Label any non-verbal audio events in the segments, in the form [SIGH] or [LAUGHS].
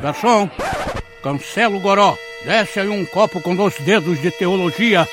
Garçom, cancela o goró. Desce aí um copo com dois dedos de teologia.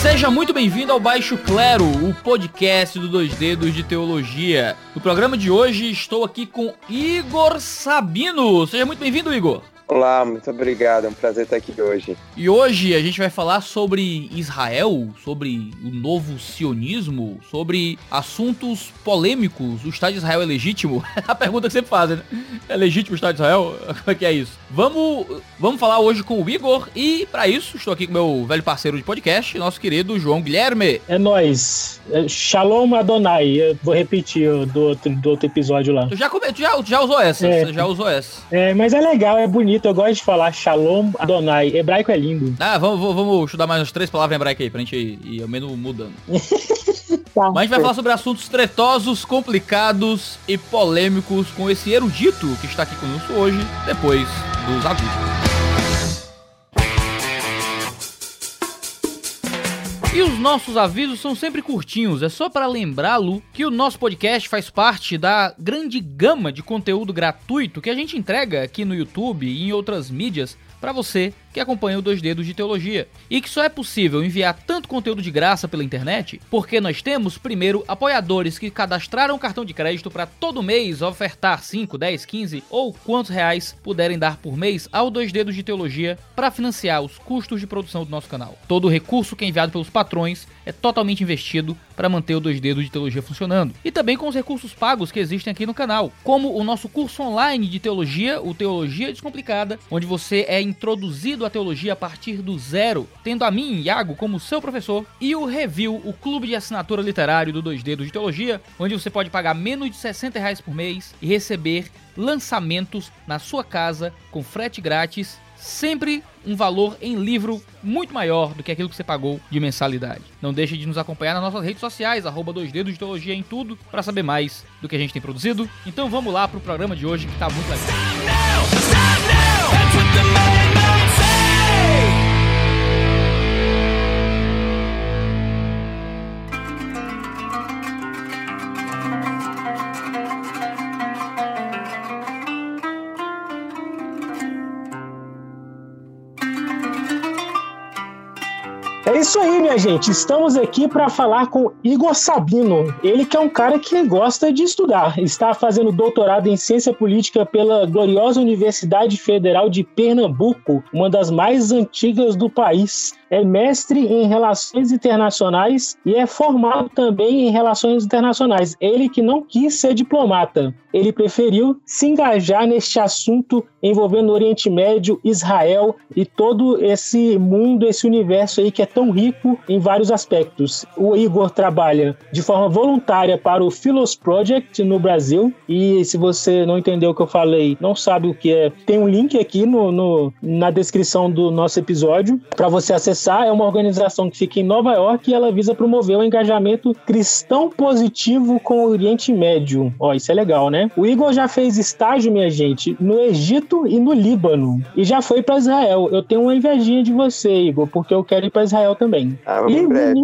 Seja muito bem-vindo ao Baixo Clero, o podcast do Dois Dedos de Teologia. No programa de hoje estou aqui com Igor Sabino. Seja muito bem-vindo, Igor. Olá, muito obrigado. É um prazer estar aqui hoje. E hoje a gente vai falar sobre Israel, sobre o novo sionismo, sobre assuntos polêmicos. O Estado de Israel é legítimo? [LAUGHS] a pergunta que você faz, né? É legítimo o Estado de Israel? [LAUGHS] Como é que é isso? Vamos, vamos falar hoje com o Igor e para isso estou aqui com meu velho parceiro de podcast, nosso querido João Guilherme. É nóis. É, Shalom Adonai. Eu vou repetir do outro, do outro episódio lá. Tu já, tu já, tu já usou essa, É. você já usou essa. É, mas é legal, é bonito. Eu gosto de falar Shalom Adonai. Hebraico é lindo. Ah, vamos, vamos, estudar mais umas três palavras em hebraico aí, pra gente ir, ir ao menos mudando. [LAUGHS] Mas a gente vai falar sobre assuntos tretosos, complicados e polêmicos com esse erudito que está aqui conosco hoje, depois dos avisos. E os nossos avisos são sempre curtinhos, é só para lembrá-lo que o nosso podcast faz parte da grande gama de conteúdo gratuito que a gente entrega aqui no YouTube e em outras mídias para você que acompanha o Dois Dedos de Teologia. E que só é possível enviar tanto conteúdo de graça pela internet porque nós temos, primeiro, apoiadores que cadastraram cartão de crédito para todo mês ofertar 5, 10, 15 ou quantos reais puderem dar por mês ao Dois Dedos de Teologia para financiar os custos de produção do nosso canal. Todo o recurso que é enviado pelos patrões é totalmente investido para manter o Dois Dedos de Teologia funcionando. E também com os recursos pagos que existem aqui no canal, como o nosso curso online de teologia, o Teologia Descomplicada, onde você é introduzido à teologia a partir do zero, tendo a mim, Iago, como seu professor, e o Review, o clube de assinatura literário do Dois Dedos de Teologia, onde você pode pagar menos de 60 reais por mês e receber lançamentos na sua casa com frete grátis sempre um valor em livro muito maior do que aquilo que você pagou de mensalidade. Não deixe de nos acompanhar nas nossas redes sociais, arroba dois dedos de teologia em tudo, para saber mais do que a gente tem produzido. Então vamos lá pro programa de hoje que tá muito legal. É minha gente. Estamos aqui para falar com Igor Sabino. Ele que é um cara que gosta de estudar. Está fazendo doutorado em ciência política pela gloriosa Universidade Federal de Pernambuco, uma das mais antigas do país. É mestre em relações internacionais e é formado também em relações internacionais. Ele que não quis ser diplomata. Ele preferiu se engajar neste assunto envolvendo o Oriente Médio, Israel e todo esse mundo, esse universo aí que é tão rico em vários aspectos. O Igor trabalha de forma voluntária para o Philos Project no Brasil e se você não entendeu o que eu falei, não sabe o que é, tem um link aqui no, no- na descrição do nosso episódio para você acessar. É uma organização que fica em Nova York e ela visa promover o engajamento cristão positivo com o Oriente Médio. Ó, isso é legal, né? O Igor já fez estágio, minha gente, no Egito e no Líbano e já foi para Israel. Eu tenho uma invejinha de você, Igor, porque eu quero ir para Israel também. Ah, vamos E breve,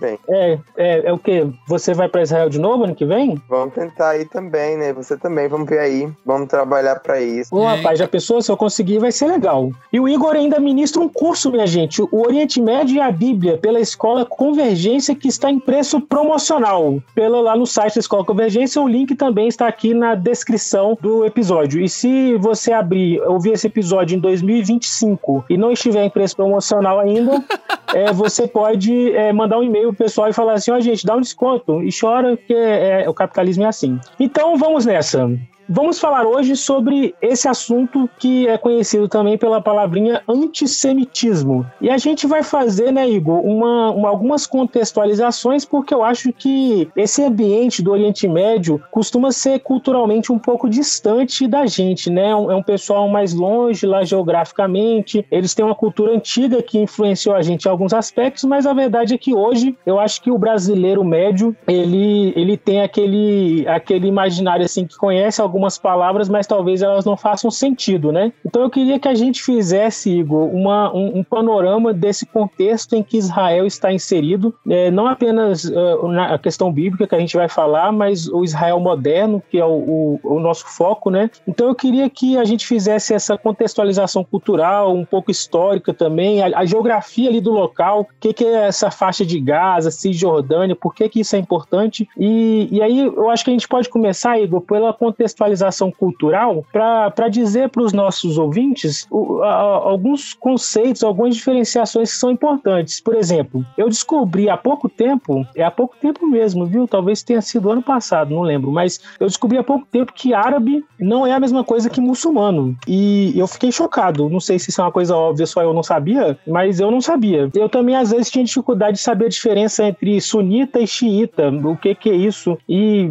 vem. É, é, é o que? Você vai para Israel de novo ano que vem? Vamos tentar ir também, né? Você também, vamos ver aí. Vamos trabalhar pra isso. Ô, rapaz, já pensou? Se eu conseguir, vai ser legal. E o Igor ainda ministra um curso, minha gente, o Oriente Médio e a Bíblia, pela Escola Convergência, que está em preço promocional. Pelo lá no site da Escola Convergência, o link também está aqui na descrição do episódio. E se você abrir, ouvir esse episódio em 2025 e não estiver em preço promocional ainda, [LAUGHS] é, você pode é, mandar um e-mail pro pessoal e falar assim, ó, gente, dá um desconto. E chora, porque é, o capitalismo é assim. Então, vamos nessa. Vamos falar hoje sobre esse assunto que é conhecido também pela palavrinha antissemitismo. E a gente vai fazer, né, Igor, uma, uma- algumas contextualizações, porque eu acho que esse ambiente do Oriente Médio costuma ser culturalmente um pouco distante da gente, né? É um, é pessoal mais longe lá geograficamente, eles têm uma cultura antiga que influenciou a gente em alguns aspectos, mas a verdade é que hoje eu acho que o brasileiro médio ele, ele tem aquele, aquele imaginário assim que conhece algumas algumas palavras, mas talvez elas não façam sentido, né? Então eu queria que a gente fizesse, Igor, uma, um, um panorama desse contexto em que Israel está inserido, é, não apenas uh, na questão bíblica que a gente vai falar, mas o Israel moderno, que é o, o, o nosso foco, né? Então eu queria que a gente fizesse essa contextualização cultural, um pouco histórica também, a, a geografia ali do local, o que, que é essa faixa de Gaza, Cisjordânia, por que, que isso é importante. E, e aí eu acho que a gente pode começar, Igor, pela contextualização cultural, para dizer para os nossos ouvintes o, a, alguns conceitos, algumas diferenciações que são importantes. Por exemplo, eu descobri há pouco tempo, é há pouco tempo mesmo, viu? Talvez tenha sido ano passado, não lembro, mas eu descobri há pouco tempo que árabe não é a mesma coisa que muçulmano. E eu fiquei chocado. Não sei se isso é uma coisa óbvia, só eu não sabia, mas eu não sabia. Eu também, às vezes, tinha dificuldade de saber a diferença entre sunita e xiita, o que, que é isso. E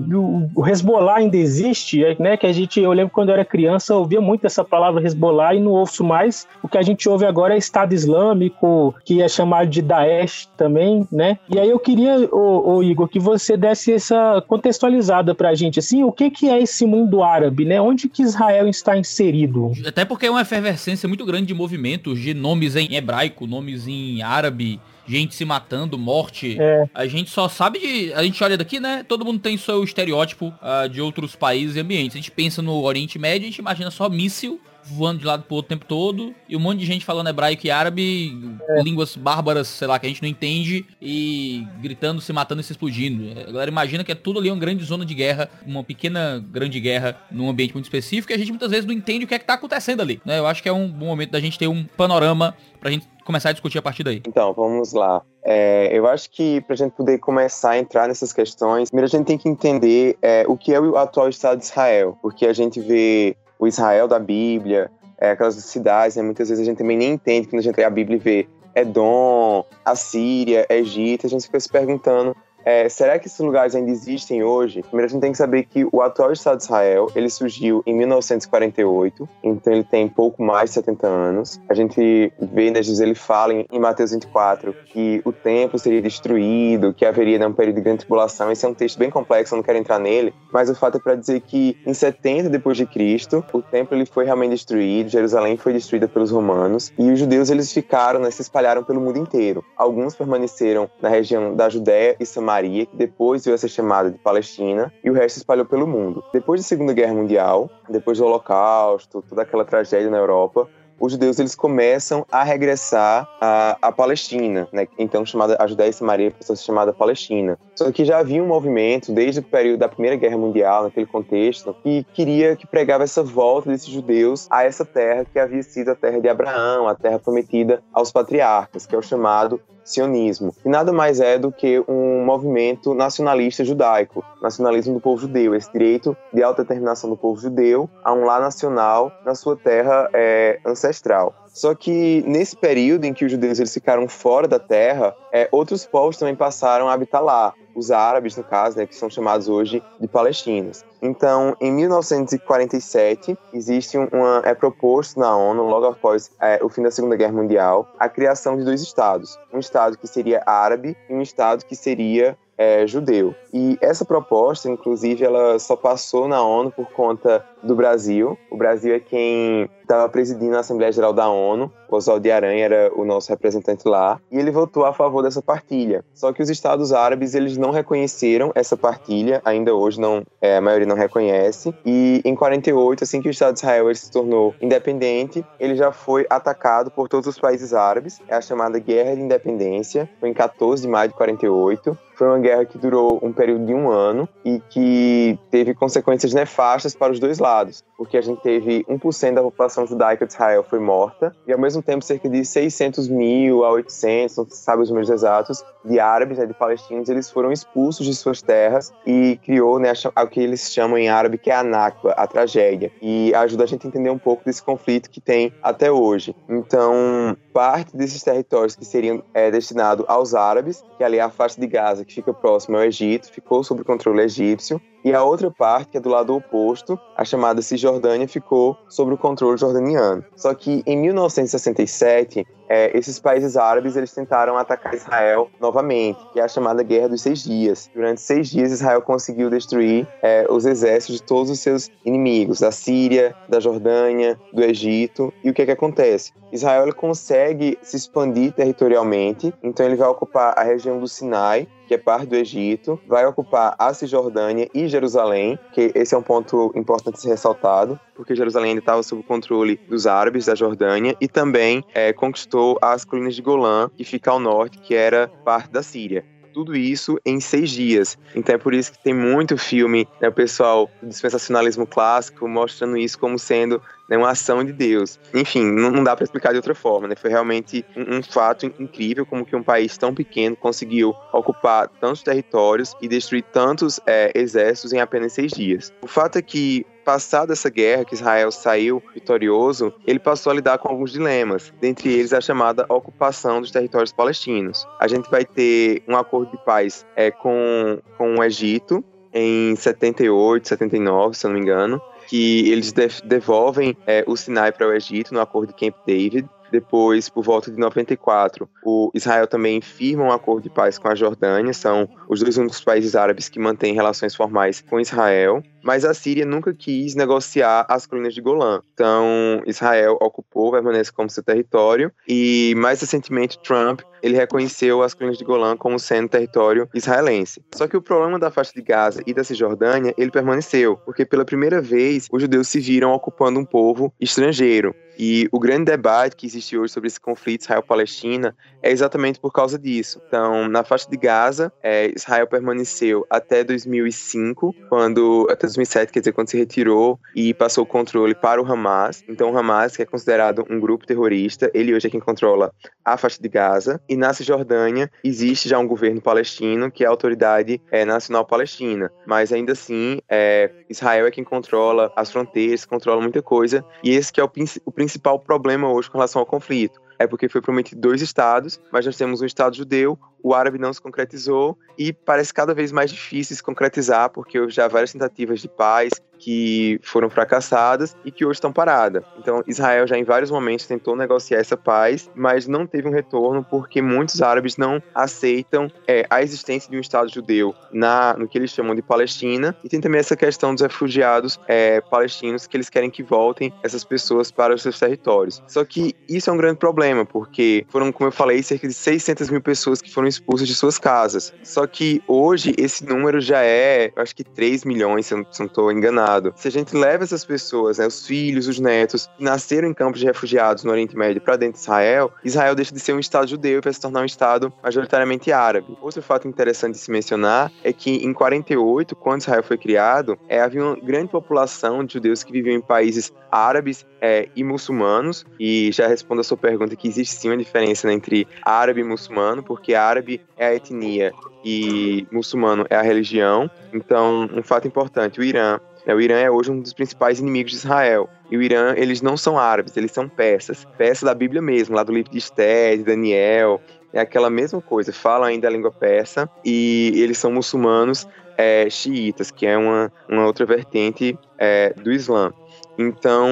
o Hezbollah ainda existe, né? Que a gente, eu lembro quando eu era criança, eu ouvia muito essa palavra Hezbollah e não ouço mais. O que a gente ouve agora é Estado Islâmico, que é chamado de Daesh também, né? E aí eu queria, ô, ô Igor, que você desse essa contextualizada pra gente, assim, o que, que é esse mundo árabe, né? Onde que Israel está inserido? Até porque é uma efervescência muito grande de movimentos, de nomes em hebraico, nomes em árabe, gente se matando, morte. É. A gente só sabe de. A gente olha daqui, né? Todo mundo tem seu estereótipo uh, de outros países e ambientes. A gente pensa no Oriente Médio, a gente imagina só míssil voando de lado pro outro o tempo todo, e um monte de gente falando hebraico e árabe, é. línguas bárbaras, sei lá, que a gente não entende, e gritando, se matando e se explodindo. A galera imagina que é tudo ali uma grande zona de guerra, uma pequena grande guerra num ambiente muito específico, e a gente muitas vezes não entende o que é que tá acontecendo ali. Né? Eu acho que é um bom momento da gente ter um panorama pra gente começar a discutir a partir daí. Então, vamos lá. É, eu acho que para a gente poder começar a entrar nessas questões, primeiro a gente tem que entender é, o que é o atual Estado de Israel, porque a gente vê o Israel da Bíblia, é, aquelas cidades, né? Muitas vezes a gente também nem entende quando a gente lê a Bíblia e vê Edom, Assíria, Egito, a gente fica se perguntando é, será que esses lugares ainda existem hoje? Primeiro a gente tem que saber que o atual Estado de Israel, ele surgiu em 1948, então ele tem pouco mais de 70 anos. A gente vê, né, Jesus, ele fala em, em Mateus 24 que o templo seria destruído, que haveria né, um período de grande tribulação. Esse é um texto bem complexo, eu não quero entrar nele, mas o fato é para dizer que em 70 depois de Cristo, o templo ele foi realmente destruído, Jerusalém foi destruída pelos romanos e os judeus eles ficaram, né, se espalharam pelo mundo inteiro. Alguns permaneceram na região da Judéia e Samaria Maria, que depois veio a ser chamada de Palestina, e o resto se espalhou pelo mundo. Depois da Segunda Guerra Mundial, depois do Holocausto, toda aquela tragédia na Europa, os judeus eles começam a regressar à, à Palestina, né? então chamada a Judéia e Samaria passou a ser chamada Palestina. Só que já havia um movimento desde o período da Primeira Guerra Mundial, naquele contexto, que queria que pregava essa volta desses judeus a essa terra que havia sido a terra de Abraão, a terra prometida aos patriarcas, que é o chamado sionismo, que nada mais é do que um movimento nacionalista judaico, nacionalismo do povo judeu, esse direito de autodeterminação do povo judeu a um lar nacional na sua terra é, ancestral. Só que nesse período em que os judeus eles ficaram fora da terra, é, outros povos também passaram a habitar lá. Os árabes, no caso, né, que são chamados hoje de palestinos. Então, em 1947, existe uma, é proposto na ONU, logo após é, o fim da Segunda Guerra Mundial, a criação de dois estados. Um estado que seria árabe e um estado que seria é, judeu. E essa proposta, inclusive, ela só passou na ONU por conta do Brasil. O Brasil é quem estava presidindo a Assembleia Geral da ONU. O Oswaldo de Aranha era o nosso representante lá. E ele votou a favor dessa partilha. Só que os Estados Árabes, eles não reconheceram essa partilha. Ainda hoje, não, é, a maioria não reconhece. E em 48, assim que o Estado de Israel se tornou independente, ele já foi atacado por todos os países árabes. É a chamada Guerra de Independência. Foi em 14 de maio de 48. Foi uma guerra que durou um período de um ano e que teve consequências nefastas para os dois lados, porque a gente teve 1% da população judaica de Israel foi morta e ao mesmo tempo cerca de 600 mil a 800, não se sabe os números exatos, de árabes, né, de palestinos, eles foram expulsos de suas terras e criou né, o que eles chamam em árabe que é a Nakba, a tragédia, e ajuda a gente a entender um pouco desse conflito que tem até hoje. Então, parte desses territórios que seriam é, destinados aos árabes, que ali é a faixa de Gaza, que fica próximo ao Egito, ficou sob controle egípcio, e a outra parte, que é do lado oposto, a chamada Cisjordânia, ficou sob o controle jordaniano. Só que em 1967, é, esses países árabes eles tentaram atacar Israel novamente, que é a chamada Guerra dos Seis Dias. Durante seis dias, Israel conseguiu destruir é, os exércitos de todos os seus inimigos, da Síria, da Jordânia, do Egito. E o que é que acontece? Israel ele consegue se expandir territorialmente, então ele vai ocupar a região do Sinai, que é parte do Egito, vai ocupar a Cisjordânia e Jerusalém, que esse é um ponto importante ser ressaltado, porque Jerusalém ainda estava sob o controle dos árabes da Jordânia, e também é, conquistou as colinas de Golã, que fica ao norte, que era parte da Síria tudo isso em seis dias. Então é por isso que tem muito filme, né, o pessoal do dispensacionalismo clássico mostrando isso como sendo né, uma ação de Deus. Enfim, não, não dá para explicar de outra forma, né? Foi realmente um, um, fato incrível como que um país tão pequeno conseguiu ocupar tantos territórios e destruir tantos é, exércitos em apenas seis dias. O fato é que passada essa guerra que Israel saiu vitorioso, ele passou a lidar com alguns dilemas, dentre eles a chamada ocupação dos territórios palestinos. A gente vai ter um acordo de paz é, com, com o Egito em 78, 79, se eu não me engano, que eles devolvem é, o Sinai para o Egito no acordo de Camp David. Depois, por volta de 94, o Israel também firma um acordo de paz com a Jordânia, são os dois únicos países árabes que mantêm relações formais com Israel mas a Síria nunca quis negociar as colinas de Golã. Então, Israel ocupou, permanece como seu território, e mais recentemente, Trump ele reconheceu as colinas de Golã como sendo território israelense. Só que o problema da faixa de Gaza e da Cisjordânia, ele permaneceu, porque pela primeira vez os judeus se viram ocupando um povo estrangeiro. E o grande debate que existe hoje sobre esse conflito Israel-Palestina é exatamente por causa disso. Então, na faixa de Gaza, é, Israel permaneceu até 2005, quando até 2007, quer dizer, quando se retirou e passou o controle para o Hamas. Então, o Hamas, que é considerado um grupo terrorista, ele hoje é quem controla a faixa de Gaza. E na Cisjordânia existe já um governo palestino, que é a Autoridade é, Nacional Palestina. Mas ainda assim, é, Israel é quem controla as fronteiras, controla muita coisa. E esse que é o, o principal problema hoje com relação ao conflito é porque foi prometido dois estados, mas nós temos um estado judeu, o árabe não se concretizou e parece cada vez mais difícil se concretizar, porque houve já várias tentativas de paz que foram fracassadas e que hoje estão paradas. Então, Israel já em vários momentos tentou negociar essa paz, mas não teve um retorno porque muitos árabes não aceitam é, a existência de um Estado judeu na, no que eles chamam de Palestina. E tem também essa questão dos refugiados é, palestinos que eles querem que voltem essas pessoas para os seus territórios. Só que isso é um grande problema, porque foram, como eu falei, cerca de 600 mil pessoas que foram expulsas de suas casas. Só que hoje esse número já é, acho que 3 milhões, se eu não estou enganado. Se a gente leva essas pessoas, né, os filhos, os netos, que nasceram em campos de refugiados no Oriente Médio para dentro de Israel, Israel deixa de ser um Estado judeu e vai se tornar um Estado majoritariamente árabe. Outro fato interessante de se mencionar é que em 48, quando Israel foi criado, é, havia uma grande população de judeus que viviam em países árabes é, e muçulmanos, e já respondo a sua pergunta que existe sim uma diferença entre árabe e muçulmano, porque árabe é a etnia e muçulmano é a religião. Então, um fato importante, o Irã né, o Irã é hoje um dos principais inimigos de Israel. E o Irã, eles não são árabes, eles são persas. Persas da Bíblia mesmo, lá do livro de Esther, de Daniel. É aquela mesma coisa, falam ainda a língua persa. E eles são muçulmanos é, xiitas, que é uma, uma outra vertente é, do Islã. Então,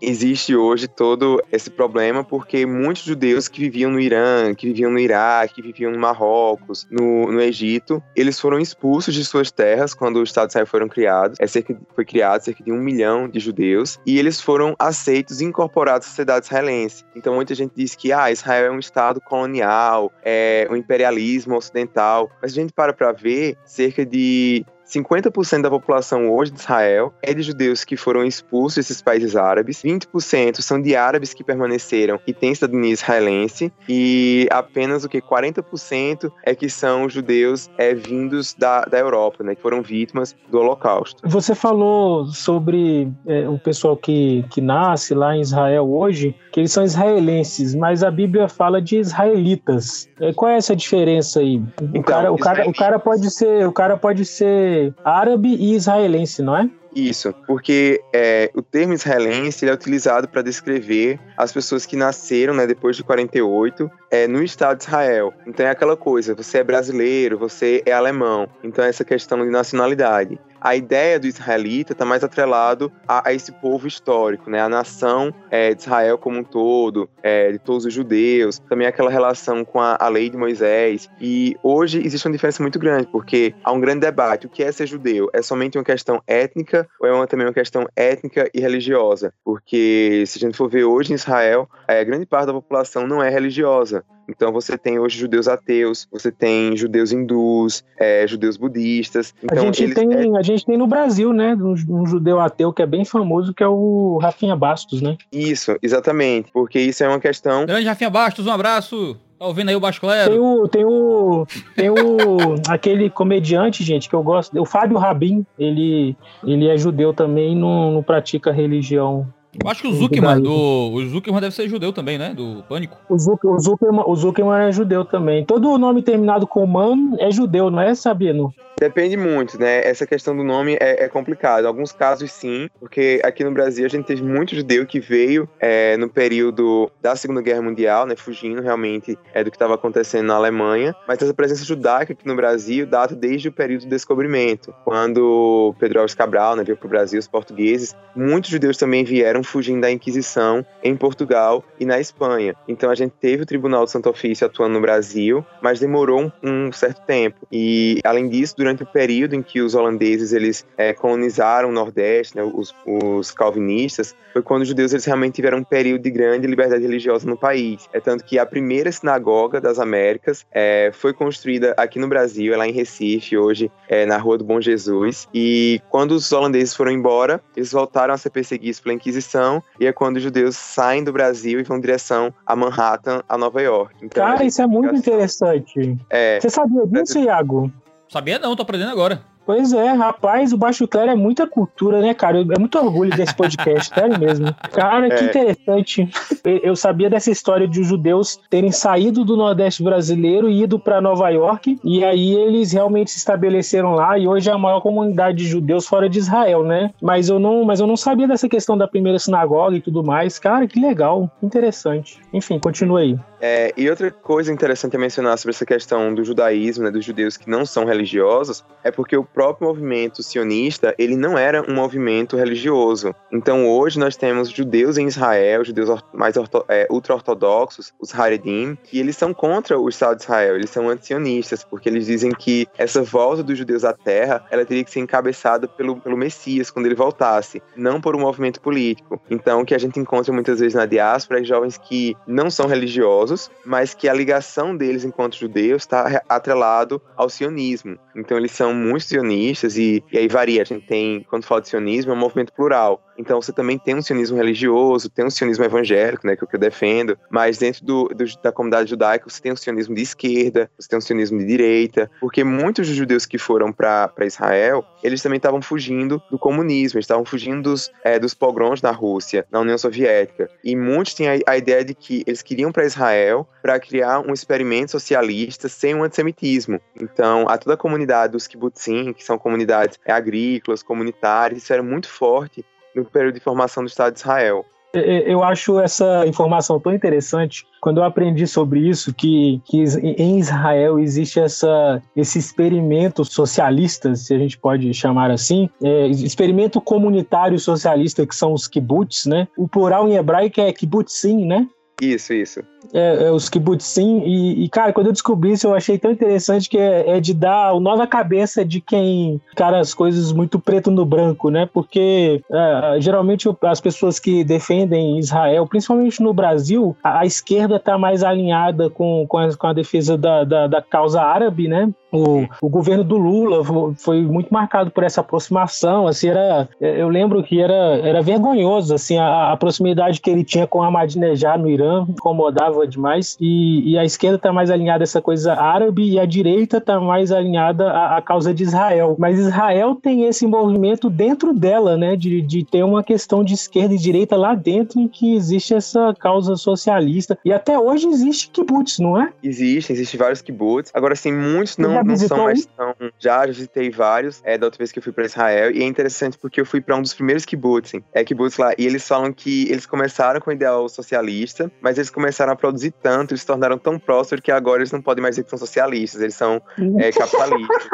existe hoje todo esse problema porque muitos judeus que viviam no Irã, que viviam no Iraque, que viviam no Marrocos, no, no Egito, eles foram expulsos de suas terras quando o Estado de Israel foram criados. É cerca, foi criado cerca de um milhão de judeus e eles foram aceitos e incorporados à sociedade israelense. Então, muita gente diz que ah, Israel é um Estado colonial, é um imperialismo ocidental. Mas a gente para para ver, cerca de 50% da população hoje de Israel é de judeus que foram expulsos desses países árabes, 20% são de árabes que permaneceram e têm cidadania israelense, e apenas o que 40% é que são judeus é, vindos da, da Europa, né, que foram vítimas do Holocausto. Você falou sobre é, o pessoal que, que nasce lá em Israel hoje, que eles são israelenses, mas a Bíblia fala de israelitas. É, qual é essa diferença aí? O, então, cara, o, cara, o cara pode ser, o cara pode ser árabe e israelense, não é? Isso, porque é, o termo israelense é utilizado para descrever as pessoas que nasceram né, depois de 48 é, no Estado de Israel. Então é aquela coisa, você é brasileiro, você é alemão. Então é essa questão de nacionalidade a ideia do israelita está mais atrelado a, a, esse povo histórico, né? A nação é, de Israel como um todo, é, de todos os judeus, também aquela relação com a, a, lei de Moisés. E hoje existe uma diferença muito grande, porque há um grande debate: o que é ser judeu? É somente uma questão étnica ou é uma, também uma questão étnica e religiosa? Porque se a gente for ver hoje em Israel, é, grande parte da população não é religiosa. Então você tem hoje judeus ateus, você tem judeus hindus, é, judeus budistas. Então, a, gente tem, é... a gente tem no Brasil, né, um, um, judeu ateu que é bem famoso, que é o Rafinha Bastos, né? Isso, exatamente, porque isso é uma questão... Grande Rafinha Bastos, um abraço! Tá ouvindo aí o Baixo Clero? Tem o, tem o, tem o [LAUGHS] aquele comediante, gente, que eu gosto, o Fábio Rabin, ele, ele é judeu também, não, não pratica religião eu acho que o Zuckerman, do, o Zuckerman deve ser judeu também, né? Do Pânico. O, Zuc, o, Zuckerman, o Zuckerman é judeu também. Todo nome terminado com man é judeu, não é, Sabino? Depende muito, né? Essa questão do nome é, é complicado. Em alguns casos, sim, porque aqui no Brasil a gente teve muito judeu que veio é, no período da Segunda Guerra Mundial, né? Fugindo realmente é, do que estava acontecendo na Alemanha. Mas essa presença judaica aqui no Brasil data desde o período do descobrimento, quando Pedro Alves Cabral né, veio para o Brasil, os portugueses. Muitos judeus também vieram fugindo da Inquisição em Portugal e na Espanha. Então a gente teve o Tribunal do Santo Ofício atuando no Brasil, mas demorou um, um certo tempo. E além disso, durante durante o período em que os holandeses eles é, colonizaram o Nordeste, né, os, os, calvinistas, foi quando os judeus eles realmente tiveram um período de grande liberdade religiosa no país. É tanto que a primeira sinagoga das Américas é, foi construída aqui no Brasil, é lá em Recife, hoje é, na Rua do Bom Jesus. E quando os holandeses foram embora, eles voltaram a ser perseguidos pela Inquisição, e é quando os judeus saem do Brasil e vão em direção a Manhattan, a Nova York. Então, Cara, isso é muito interessante. É, Você sabia disso, Iago? Sabia não, tô aprendendo agora. Pois é, rapaz, o Baixo Clero é muita cultura, né, cara? É muito orgulho desse podcast, [LAUGHS] sério mesmo. Cara, que é. interessante. Eu sabia dessa história de os judeus terem saído do Nordeste brasileiro e ido para Nova York, e aí eles realmente se estabeleceram lá, e hoje é a maior comunidade de judeus fora de Israel, né? Mas eu não, mas eu não sabia dessa questão da primeira sinagoga e tudo mais. Cara, que legal, interessante. Enfim, continua aí. É, e outra coisa interessante a mencionar sobre essa questão do judaísmo, né, dos judeus que não são religiosos, é porque o próprio movimento sionista, ele não era um movimento religioso. Então hoje nós temos judeus em Israel, judeus mais é, ultra-ortodoxos, os Haredim, que eles são contra o Estado de Israel, eles são anti-sionistas, porque eles dizem que essa volta dos judeus à terra, ela teria que ser encabeçada pelo, pelo Messias quando ele voltasse, não por um movimento político. Então o que a gente encontra muitas vezes na diáspora é jovens que não são religiosos, religiosos, mas que a ligação deles enquanto judeus está atrelado ao sionismo. Então eles são muito sionistas e, e aí varia. A gente tem, quando fala de sionismo, é um movimento plural. Então você também tem um sionismo religioso, tem um sionismo evangélico, né, que é o que eu defendo, mas dentro do, do, da comunidade judaica você tem um sionismo de esquerda, você tem um sionismo de direita, porque muitos dos judeus que foram para Israel, eles também estavam fugindo do comunismo, eles estavam fugindo dos, é, dos pogroms na Rússia, na União Soviética, e muitos tinham a, a ideia de que eles queriam para Israel para criar um experimento socialista sem um antissemitismo. Então, a toda a comunidade dos kibbutzim, que são comunidades agrícolas, comunitárias, isso era muito forte no período de formação do Estado de Israel. Eu acho essa informação tão interessante quando eu aprendi sobre isso, que, que em Israel existe essa, esse experimento socialista, se a gente pode chamar assim, é, experimento comunitário socialista, que são os kibbutz, né? O plural em hebraico é kibbutzim, né? Isso, isso. É, é, os kibbutzim, e, e, cara, quando eu descobri isso, eu achei tão interessante que é, é de dar o nó na cabeça de quem cara as coisas muito preto no branco, né? Porque é, geralmente as pessoas que defendem Israel, principalmente no Brasil, a, a esquerda está mais alinhada com, com, a, com a defesa da, da, da causa árabe, né? O, o, governo do Lula foi muito marcado por essa aproximação, assim, era, eu lembro que era, era vergonhoso, assim, a, a proximidade que ele tinha com Ahmadinejad no Irã, Irã incomodava demais. E, e a esquerda está mais alinhada a essa coisa árabe e a direita está mais alinhada à, à, causa de Israel. Mas Israel tem esse movimento dentro dela, né, de, de ter uma questão de esquerda e direita lá dentro em que existe essa causa socialista. E até hoje existe kibbutz, não é? Existe, existe vários kibbutz. Agora, assim, muitos não, não são mais tão... Já, já visitei vários, é, da outra vez que eu fui para Israel. E é interessante porque eu fui para um dos primeiros kibbutz, é kibbutz lá, e eles falam que eles começaram com o ideal socialista, mas eles começaram a produzir tanto, eles se tornaram tão prósperos que agora eles não podem mais dizer que são socialistas, eles são é, capitalistas.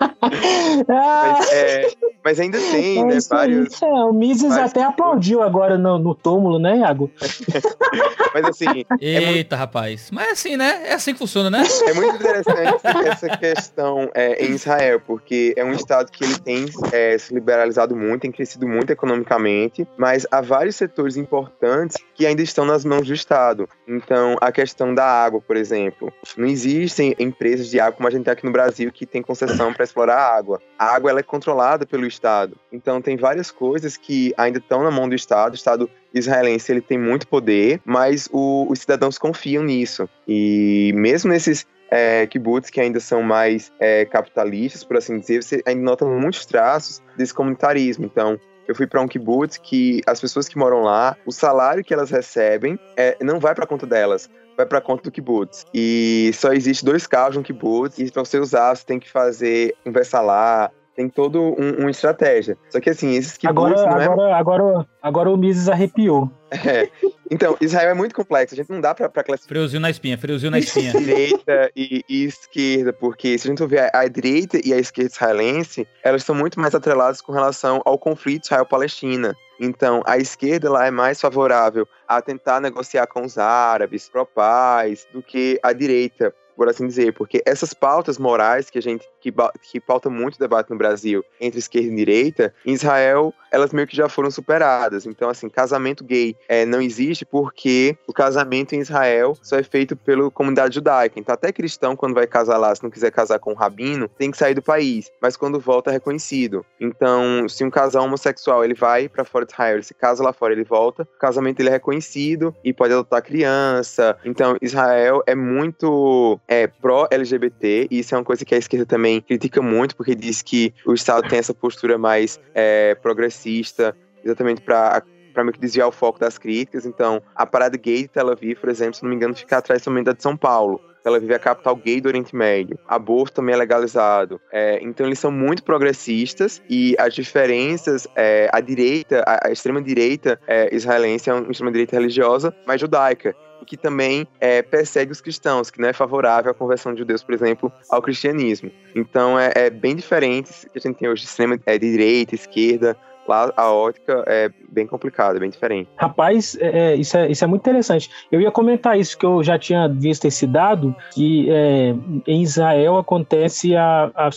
[LAUGHS] mas, é, mas, ainda tem, é né, vários... É, o Mises vários... até aplaudiu agora no, no túmulo, né, Iago? [LAUGHS] mas assim... É Eita, muito... rapaz. Mas assim, né? É assim que funciona, né? É muito interessante essa questão é, em Israel, porque é um estado que ele tem é, se liberalizado muito, tem crescido muito economicamente, mas há vários setores importantes que ainda estão nas mãos do Estado. Então, a questão da água, por exemplo. Não existem empresas de água como a gente tem aqui no Brasil que tem concessão para explorar a água. A água ela é controlada pelo Estado. Então, tem várias coisas que ainda estão na mão do Estado. O Estado israelense ele tem muito poder, mas o, os cidadãos confiam nisso. E mesmo nesses é, kibbutz que ainda são mais é, capitalistas, por assim dizer, você ainda nota muitos traços desse comunitarismo. Então, eu fui para um kibbutz que as pessoas que moram lá, o salário que elas recebem é, não vai para conta delas, vai para conta do kibbutz. E só existe dois carros no kibbutz e para você usar você tem que fazer conversar lá, tem todo um, uma estratégia. Só que assim, esses kibbutz agora, não agora, é... agora, agora o Mises arrepiou. É. Então, Israel é muito complexo. A gente não dá pra, pra classificar. Friozinho na espinha, friozinho na espinha. [LAUGHS] direita e, e, esquerda, porque se a gente ver a, a, direita e a esquerda israelense, elas são muito mais atreladas com relação ao conflito Israel-Palestina. Então, a esquerda lá é mais favorável a tentar negociar com os árabes, pró-paz, do que a direita por assim dizer, porque essas pautas morais que a gente que, que pauta muito debate no Brasil entre esquerda e direita, em Israel elas meio que já foram superadas. Então, assim, casamento gay é, não existe porque o casamento em Israel só é feito pela comunidade judaica. Então, até cristão, quando vai casar lá, se não quiser casar com um rabino, tem que sair do país. Mas quando volta, é reconhecido. Então, se um casal homossexual ele vai para fora de Israel, ele se casa lá fora, ele volta, o casamento ele é reconhecido e pode adotar criança. Então, Israel é muito é, pró-LGBT, e isso é uma coisa que a esquerda também critica muito, porque diz que o Estado tem essa postura mais é, progressista, exatamente para para meio que desviar o foco das críticas. Então, a parada gay de Tel Aviv, por exemplo, se não me engano, fica atrás também da de São Paulo. Tel Aviv é a capital gay do Oriente Médio. Aborto também é legalizado. É, então, eles são muito progressistas e as diferenças, é, a direita, a, a extrema-direita é, israelense é uma extrema-direita religiosa, mas judaica que também é, persegue os cristãos, que não é favorável à conversão de judeus, por exemplo, ao cristianismo. Então é, é bem diferente que a gente tem hoje, extrema é, de direita, esquerda, Lá a ótica é bem complicada, bem diferente. Rapaz, é, é, isso, é, isso é muito interessante. Eu ia comentar isso, que eu já tinha visto esse dado, que é, em Israel acontece a, a,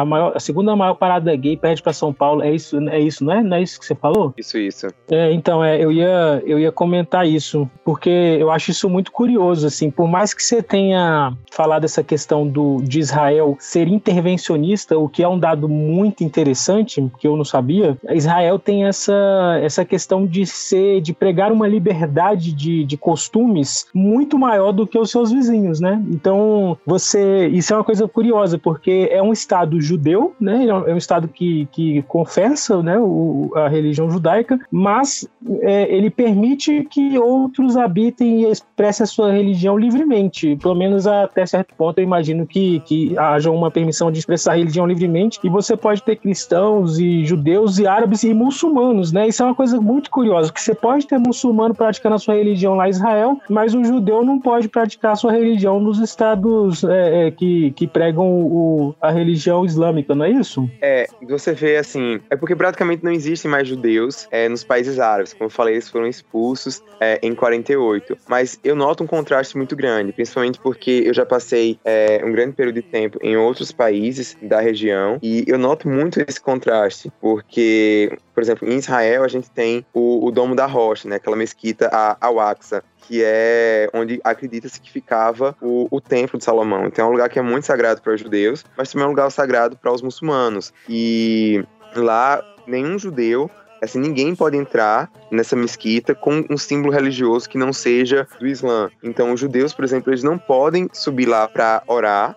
a, maior, a, segunda maior parada gay, perde para São Paulo. É isso, é isso, não é? Não é isso que você falou? Isso, isso. É, então, é, eu, ia, eu ia comentar isso, porque eu acho isso muito curioso, assim, por mais que você tenha falado essa questão do, de Israel ser intervencionista, o que é um dado muito interessante, que eu não sabia, Israel tem essa, essa questão de ser, de pregar uma liberdade de, de costumes muito maior do que os seus vizinhos, né? Então, você, isso é uma coisa curiosa, porque é um estado judeu, né? É um estado que, que confessa, né, o, a religião judaica, mas é, ele permite que outros habitem e expressem a sua religião livremente, pelo menos até certo ponto. Eu imagino que, que haja uma permissão de expressar a religião livremente, e você pode ter cristãos e judeus e árabes árabes e muçulmanos, né? Isso é uma coisa muito curiosa, que você pode ter muçulmano praticando a sua religião lá em Israel, mas o judeu não pode praticar a sua religião nos estados é, é, que, que pregam o, a religião islâmica, não é isso? É, você vê assim, é porque praticamente não existem mais judeus é, nos países árabes. Como eu falei, eles foram expulsos é, em 48. Mas eu noto um contraste muito grande, principalmente porque eu já passei é, um grande período de tempo em outros países da região e eu noto muito esse contraste, porque por exemplo, em Israel a gente tem o, o Domo da Rocha, né? Aquela mesquita, a Al-Aqsa, que é onde acredita-se que ficava o, o Templo de Salomão. Então é um lugar que é muito sagrado para os judeus, mas também é um lugar sagrado para os muçulmanos. E lá nenhum judeu Assim, ninguém pode entrar nessa mesquita com um símbolo religioso que não seja do Islã. Então, os judeus, por exemplo, eles não podem subir lá para orar,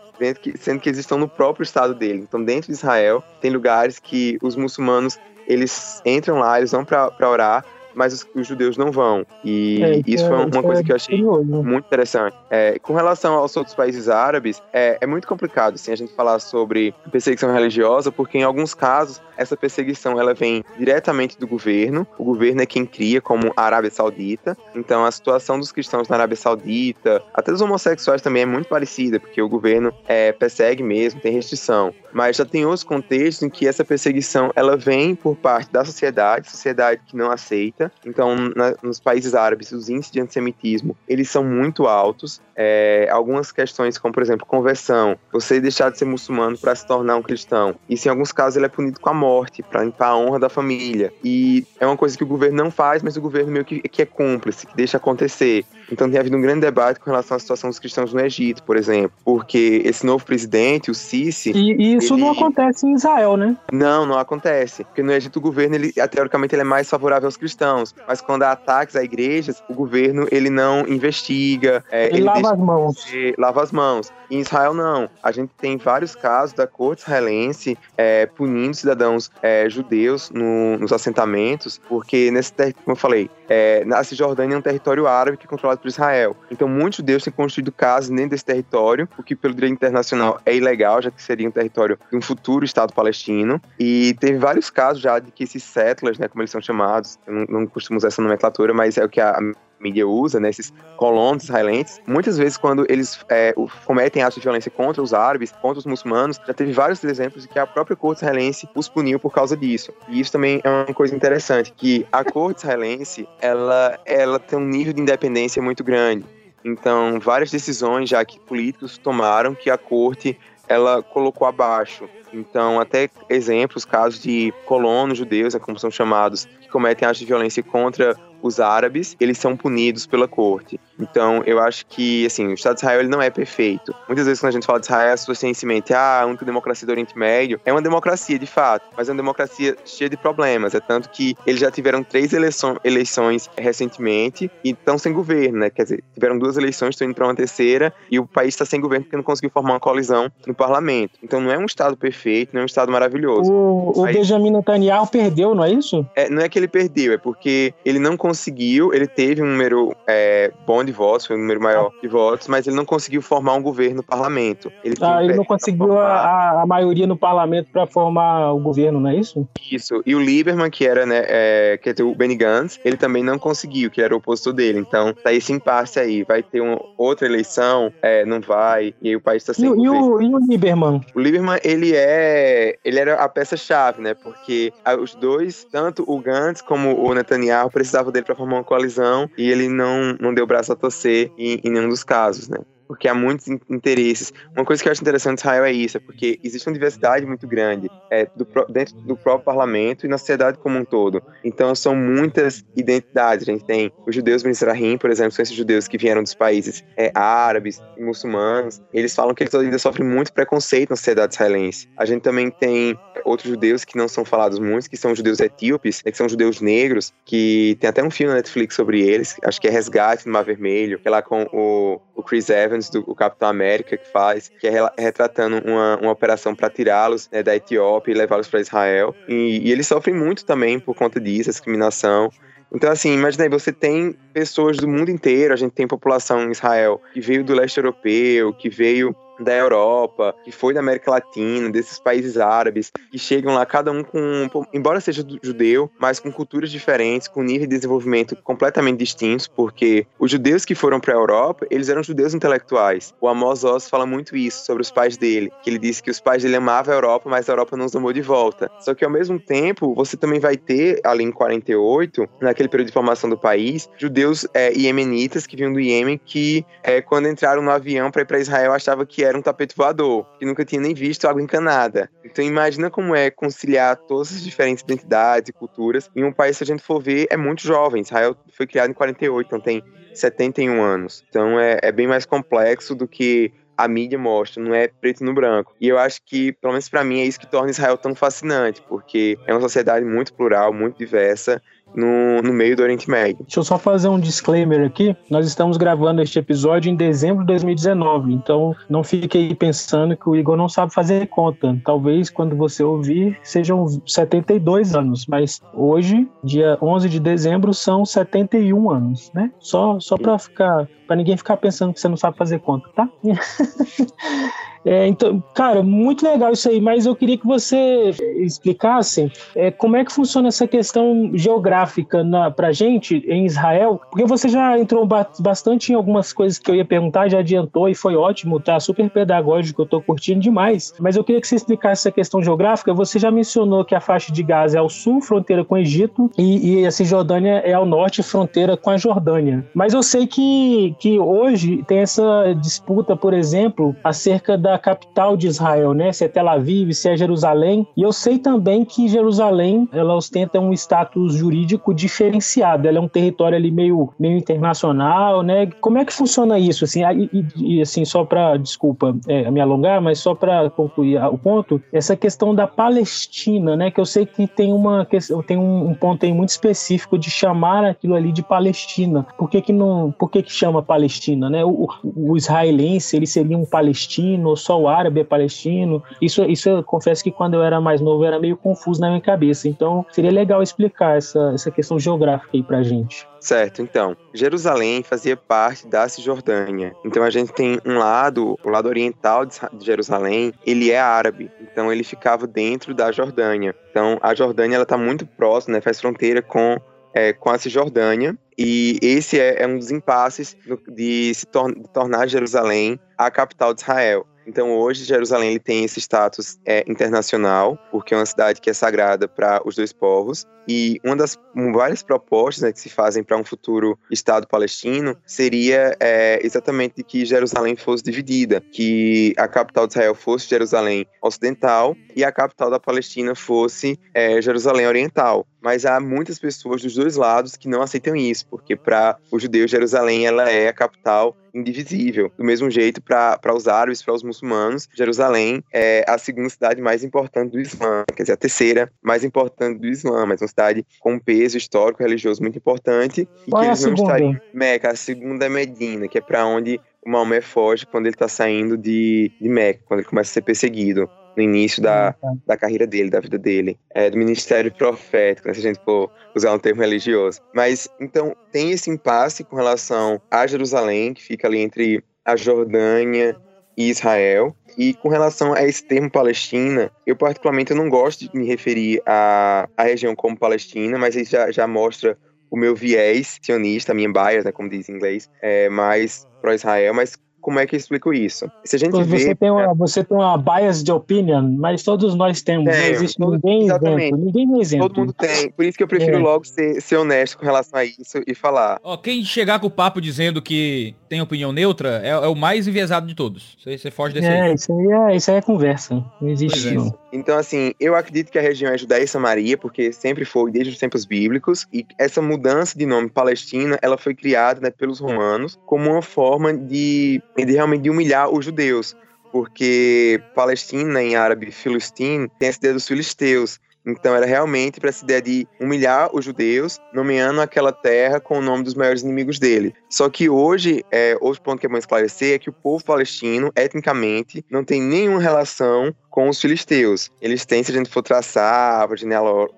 sendo que eles estão no próprio estado dele. Então, dentro de Israel, tem lugares que os muçulmanos eles entram lá, eles vão para orar, mas os, os, judeus não vão. E é, isso foi uma coisa que eu achei muito interessante. É, com relação aos outros países árabes, é, é, muito complicado assim, a gente falar sobre perseguição religiosa, porque em alguns casos essa perseguição ela vem diretamente do governo. O governo é quem cria, como a Arábia Saudita. Então a situação dos cristãos na Arábia Saudita, até dos homossexuais também é muito parecida, porque o governo é, persegue mesmo, tem restrição. Mas já tem outros contextos em que essa perseguição ela vem por parte da sociedade, sociedade que não aceita. Então, na, nos países árabes, os índices de antissemitismo eles são muito altos. É, algumas questões, como por exemplo, conversão, você deixar de ser muçulmano para se tornar um cristão. Isso, em alguns casos, ele é punido com a morte, para limpar a honra da família. E é uma coisa que o governo não faz, mas o governo meio que, que é cúmplice, que deixa acontecer. Então tem havido um grande debate com relação à situação dos cristãos no Egito, por exemplo, porque esse novo presidente, o Sisi... E, e isso ele... não acontece em Israel, né? Não, não acontece. Porque no Egito o governo, ele, teoricamente, ele é mais favorável aos cristãos. Mas quando há ataques a igrejas, o governo, ele não investiga. É, ele, ele lava as mãos. lava as mãos. Em Israel, não. A gente tem vários casos da corte israelense é, punindo cidadãos é, judeus no, nos assentamentos, porque nesse como eu falei, é, na Cisjordânia é um território árabe que é controlado por Israel. Então, muitos judeus têm construído casas dentro desse território, o que, pelo direito internacional, é ilegal, já que seria um território de um futuro Estado palestino. E teve vários casos já de que esses settlers, né, como eles são chamados, eu não, não costumo usar essa nomenclatura, mas é o que a mídia usa, né, esses colonos israelenses, muitas vezes quando eles é, cometem atos de violência contra os árabes, contra os muçulmanos, já teve vários exemplos de que a própria corte israelense os puniu por causa disso. E isso também é uma coisa interessante, que a corte israelense, ela, ela tem um nível de independência muito grande. Então, várias decisões já que políticos tomaram que a corte ela colocou abaixo. Então, até exemplos, casos de colonos judeus, é como são chamados, cometem atos de violência contra os árabes, eles são punidos pela corte. Então, eu acho que, assim, o Estado de Israel ele não é perfeito. Muitas vezes, quando a gente fala de Israel, as pessoas têm em mente, ah, a única democracia do Oriente Médio. É uma democracia, de fato, mas é uma democracia cheia de problemas. É tanto que eles já tiveram três eleições, eleições recentemente e estão sem governo, né? Quer dizer, tiveram duas eleições, estão indo para uma terceira e o país está sem governo porque não conseguiu formar uma coalizão no parlamento. Então, não é um Estado perfeito, não é um Estado maravilhoso. O, o Benjamin Netanyahu perdeu, não é isso? É, não é que ele perdeu, é porque ele não conseguiu ele teve um número é, bom de votos, foi um número maior de votos, mas ele não conseguiu formar um governo no parlamento. Ele, ah, ele não conseguiu a, a, maioria no parlamento para formar o governo, não é isso? Isso. E o Lieberman, que era, né, é, que é o Benny Gantz, ele também não conseguiu, que era o opositor dele. Então, tá esse impasse aí. Vai ter uma outra eleição, é, não vai, e aí o país tá sem e, e, o, e o Lieberman? O Lieberman, ele é, ele era a peça-chave, né, porque os dois, tanto o Gantz como o Netanyahu, precisavam dele para formar uma coalizão e ele não, não deu braço a torcer em, em nenhum dos casos, né? porque há muitos interesses. Uma coisa que eu acho interessante de Israel é isso, é porque existe uma diversidade muito grande é, do, dentro do próprio parlamento e na sociedade como um todo. Então são muitas identidades. A gente tem os judeus Mizrahim, por exemplo, são esses judeus que vieram dos países é, árabes, muçulmanos. Eles falam que eles ainda sofrem muito preconceito na sociedade israelense. A gente também tem outros judeus que não são falados muito, que são judeus etíopes, né, que são judeus negros, que tem até um filme na Netflix sobre eles, acho que é Resgate no Mar Vermelho, que é lá com o, o Chris Evans do o Capitão América que faz, que é retratando uma, uma operação para tirá-los né, da Etiópia e levá-los para Israel. E, e eles sofrem muito também por conta disso, discriminação. Então, assim, imagina aí, você tem pessoas do mundo inteiro, a gente tem população em Israel que veio do leste europeu, que veio da Europa, que foi da América Latina, desses países árabes, que chegam lá, cada um com, embora seja judeu, mas com culturas diferentes, com nível de desenvolvimento completamente distintos, porque os judeus que foram para a Europa, eles eram judeus intelectuais. O Amos Oz fala muito isso sobre os pais dele, que ele disse que os pais dele amavam a Europa, mas a Europa não os amou de volta. Só que ao mesmo tempo, você também vai ter, ali em 48, naquele período de formação do país, judeus é, iemenitas que vinham do Iêmen, que é, quando entraram no avião para ir para Israel, achavam que era um tapete voador, que nunca tinha nem visto água encanada. Então imagina como é conciliar todas as diferentes identidades e culturas em um país, se a gente for ver, é muito jovem. Israel foi criado em 48, então tem 71 anos. Então é, é bem mais complexo do que a mídia mostra, não é preto no branco. E eu acho que, pelo menos para mim, é isso que torna Israel tão fascinante, porque é uma sociedade muito plural, muito diversa, no, no meio do Oriente Médio. Deixa eu só fazer um disclaimer aqui. Nós estamos gravando este episódio em dezembro de 2019, então não fique aí pensando que o Igor não sabe fazer conta. Talvez quando você ouvir sejam 72 anos, mas hoje, dia 11 de dezembro, são 71 anos, né? Só, só para ficar, para ninguém ficar pensando que você não sabe fazer conta, tá? [LAUGHS] É, então, cara, muito legal isso aí, mas eu queria que você explicasse é, como é que funciona essa questão geográfica na, pra gente em Israel, porque você já entrou bastante em algumas coisas que eu ia perguntar, já adiantou e foi ótimo, tá super pedagógico, eu tô curtindo demais, mas eu queria que você explicasse essa questão geográfica. Você já mencionou que a faixa de Gaza é ao sul, fronteira com o Egito, e, e a Cisjordânia é ao norte, fronteira com a Jordânia. Mas eu sei que, que hoje tem essa disputa, por exemplo, acerca da capital de Israel, né? Se é Tel Aviv, se é Jerusalém. E eu sei também que Jerusalém, ela ostenta um status jurídico diferenciado. Ela é um território ali meio, meio internacional, né? Como é que funciona isso? Assim, e, e assim, só para, desculpa é, me alongar, mas só para concluir o ponto, essa questão da Palestina, né? Que eu sei que tem uma tem um, um ponto aí muito específico de chamar aquilo ali de Palestina. Por que que não, por que que chama Palestina, né? O, o israelense, ele seria um palestino só o árabe é palestino. Isso, isso eu confesso que quando eu era mais novo era meio confuso na minha cabeça. Então seria legal explicar essa, essa questão geográfica aí pra gente. Certo, então, Jerusalém fazia parte da Cisjordânia. Então a gente tem um lado, o lado oriental de Jerusalém, ele é árabe. Então ele ficava dentro da Jordânia. Então a Jordânia ela tá muito próxima, né, faz fronteira com é, com a Cisjordânia, e esse é, é um dos impasses de se tor de tornar Jerusalém a capital de Israel. Então hoje Jerusalém ele tem esse status é, internacional, porque é uma cidade que é sagrada para os dois povos. E uma das várias propostas né, que se fazem para um futuro Estado palestino seria é, exatamente que Jerusalém fosse dividida, que a capital de Israel fosse Jerusalém Ocidental e a capital da Palestina fosse é, Jerusalém Oriental. Mas há muitas pessoas dos dois lados que não aceitam isso, porque para os judeus Jerusalém ela é a capital indivisível. Do mesmo jeito, para os árabes, para os muçulmanos, Jerusalém é a segunda cidade mais importante do Islã, quer dizer, a terceira mais importante do Islã, mas uma cidade com um peso histórico religioso muito importante. E Qual que é eles não estariam. Meca, a segunda é Medina, que é para onde o Maomé foge quando ele está saindo de, de Meca, quando ele começa a ser perseguido no início da, da carreira dele, da vida dele, é, do ministério profético, né, se a gente for usar um termo religioso. Mas, então, tem esse impasse com relação a Jerusalém, que fica ali entre a Jordânia e Israel. E com relação a esse termo Palestina, eu particularmente não gosto de me referir à, à região como Palestina, mas isso já, já mostra o meu viés sionista, a minha bias, né, como diz em inglês, é mais pró-Israel, mas como é que eu explico isso? Se a gente você vê, tem uma, você tem uma bias de opinion, mas todos nós temos. Tem, não existe todo, ninguém exatamente. isento. Ninguém é isento. Todo mundo tem. Por isso que eu prefiro é. logo ser, ser, honesto com relação a isso e falar. Ó, quem chegar com o papo dizendo que tem opinião neutra é, é o mais enviesado de todos. Você, você foge desse é, aí. Isso aí é, isso aí é conversa. Não existe. É. Então, assim, eu acredito que a região é Judéia e Samaria, porque sempre foi desde os tempos bíblicos, e essa mudança de nome Palestina, ela foi criada né, pelos romanos como uma forma de e de realmente humilhar os judeus, porque Palestina em árabe Filistine tem essa ideia dos filisteus. Então era realmente para essa ideia de humilhar os judeus, nomeando aquela terra com o nome dos maiores inimigos dele. Só que hoje, é, outro ponto que é bom esclarecer é que o povo palestino, etnicamente, não tem nenhuma relação com os filisteus. Eles têm, se a gente for traçar a árvore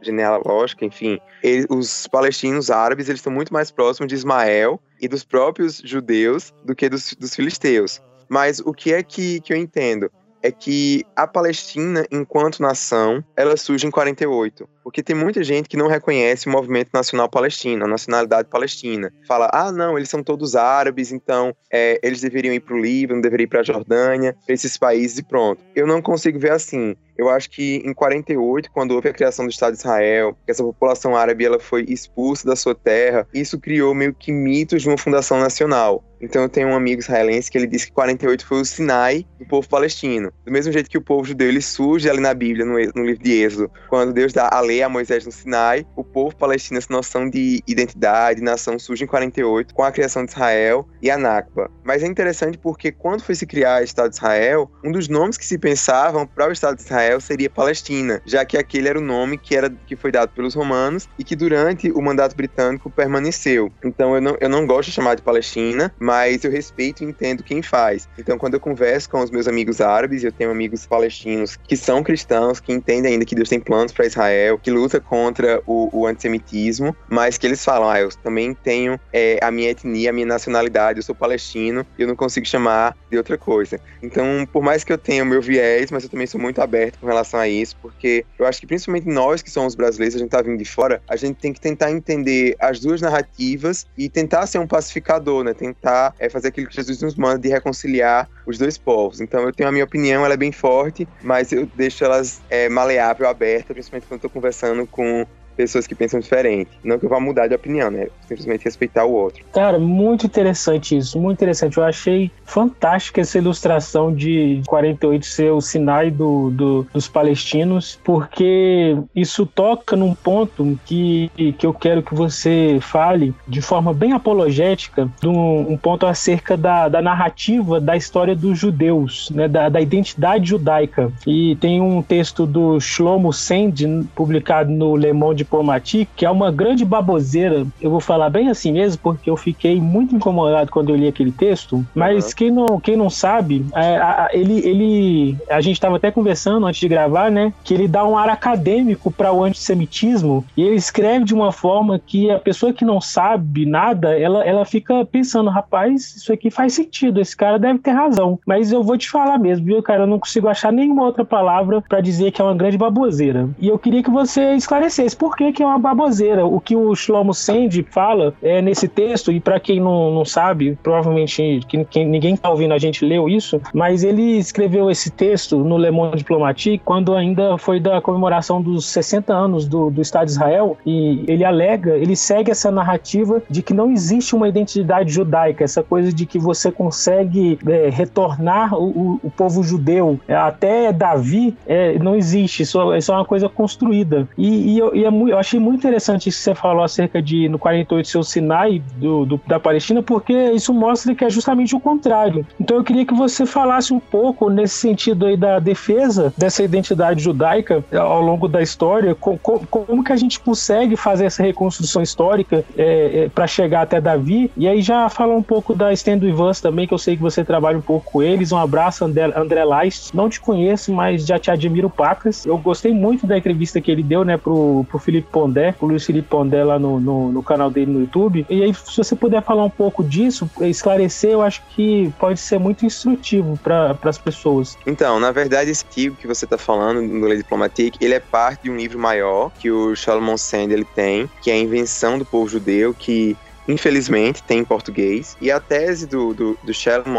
genealógica, enfim, eles, os palestinos árabes, eles estão muito mais próximos de Ismael e dos próprios judeus do que dos, dos filisteus. Mas o que é que, que eu entendo? É que a Palestina, enquanto nação, ela surge em 48. Porque tem muita gente que não reconhece o movimento nacional palestino, a nacionalidade palestina. Fala, ah, não, eles são todos árabes, então é, eles deveriam ir para o Líbano, deveriam ir para a Jordânia, para esses países e pronto. Eu não consigo ver assim. Eu acho que em 48, quando houve a criação do Estado de Israel, essa população árabe ela foi expulsa da sua terra, isso criou meio que mitos de uma fundação nacional. Então eu tenho um amigo israelense que ele disse que 48 foi o Sinai do povo palestino. Do mesmo jeito que o povo judeu ele surge ali na Bíblia, no, no livro de Êxodo, quando Deus dá a lei lei a Moisés no Sinai, o povo palestino, essa noção de identidade, nação surge em 48, com a criação de Israel e a Nakba. Mas é interessante porque quando foi se criar o Estado de Israel, um dos nomes que se pensavam para o Estado de Israel seria Palestina, já que aquele era o nome que, era, que foi dado pelos romanos e que durante o mandato britânico permaneceu. Então eu não, eu não gosto de chamar de Palestina, mas eu respeito e entendo quem faz. Então quando eu converso com os meus amigos árabes, eu tenho amigos palestinos que são cristãos, que entendem ainda que Deus tem planos para Israel, que luta contra o, o, antissemitismo, mas que eles falam, ah, eu também tenho é, a minha etnia, a minha nacionalidade, eu sou palestino eu não consigo chamar de outra coisa. Então, por mais que eu tenha o meu viés, mas eu também sou muito aberto com relação a isso, porque eu acho que principalmente nós que somos brasileiros, a gente tá vindo de fora, a gente tem que tentar entender as duas narrativas e tentar ser um pacificador, né? Tentar é, fazer aquilo que Jesus nos manda de reconciliar os dois povos. Então, eu tenho a minha opinião, ela é bem forte, mas eu deixo elas é, maleável, aberta, principalmente quando estou conversando com pessoas que pensam diferente. Não que eu vá mudar de opinião, né? Simplesmente respeitar o outro. Cara, muito interessante isso, muito interessante. Eu achei fantástica essa ilustração de 48 ser o Sinai do, do, dos palestinos, porque isso toca num ponto que, que eu quero que você fale de forma bem apologética, de um, um ponto acerca da, da narrativa da história dos judeus, né? Da, da identidade judaica. E tem um texto do Shlomo Sand, publicado no Le Monde Diplomatique, que é uma grande baboseira. Eu vou falar bem assim mesmo, porque eu fiquei muito incomodado quando eu li aquele texto. Mas uhum. quem, não, quem não sabe, é, a, ele, ele. A gente estava até conversando antes de gravar, né? Que ele dá um ar acadêmico para o antissemitismo e ele escreve de uma forma que a pessoa que não sabe nada, ela, ela fica pensando, rapaz, isso aqui faz sentido, esse cara deve ter razão. Mas eu vou te falar mesmo, viu, cara? Eu não consigo achar nenhuma outra palavra para dizer que é uma grande baboseira. E eu queria que você esclarecesse por que, que é uma baboseira. O que o Shlomo Sand fala é, nesse texto, e para quem não, não sabe, provavelmente que, que ninguém está ouvindo a gente leu isso, mas ele escreveu esse texto no Le Monde Diplomatique quando ainda foi da comemoração dos 60 anos do, do Estado de Israel, e ele alega, ele segue essa narrativa de que não existe uma identidade judaica, essa coisa de que você consegue é, retornar o, o, o, povo judeu até Davi, é, não existe, isso, isso é uma coisa construída. E, e, e é muito eu achei muito interessante isso que você falou acerca de no 48 ser o Sinai do, do, da Palestina, porque isso mostra que é justamente o contrário. Então eu queria que você falasse um pouco nesse sentido aí da defesa dessa identidade judaica ao longo da história, com, com, como que a gente consegue fazer essa reconstrução histórica é, é, para chegar até Davi, e aí já falar um pouco da Estendo Ivans também, que eu sei que você trabalha um pouco com eles. Um abraço, André, André Leist. Não te conheço, mas já te admiro pacas. Eu gostei muito da entrevista que ele deu, né, pro, pro Felipe Felipe Pondé, o Luiz Felipe Pondé lá no, no, no, canal dele no YouTube. E aí, se você puder falar um pouco disso, esclarecer, eu acho que pode ser muito instrutivo para as pessoas. Então, na verdade, esse artigo que você está falando no Lei Diplomatique, ele é parte de um livro maior que o Salomon Sand ele tem, que é a invenção do povo judeu, que infelizmente, tem em português. E a tese do, do, do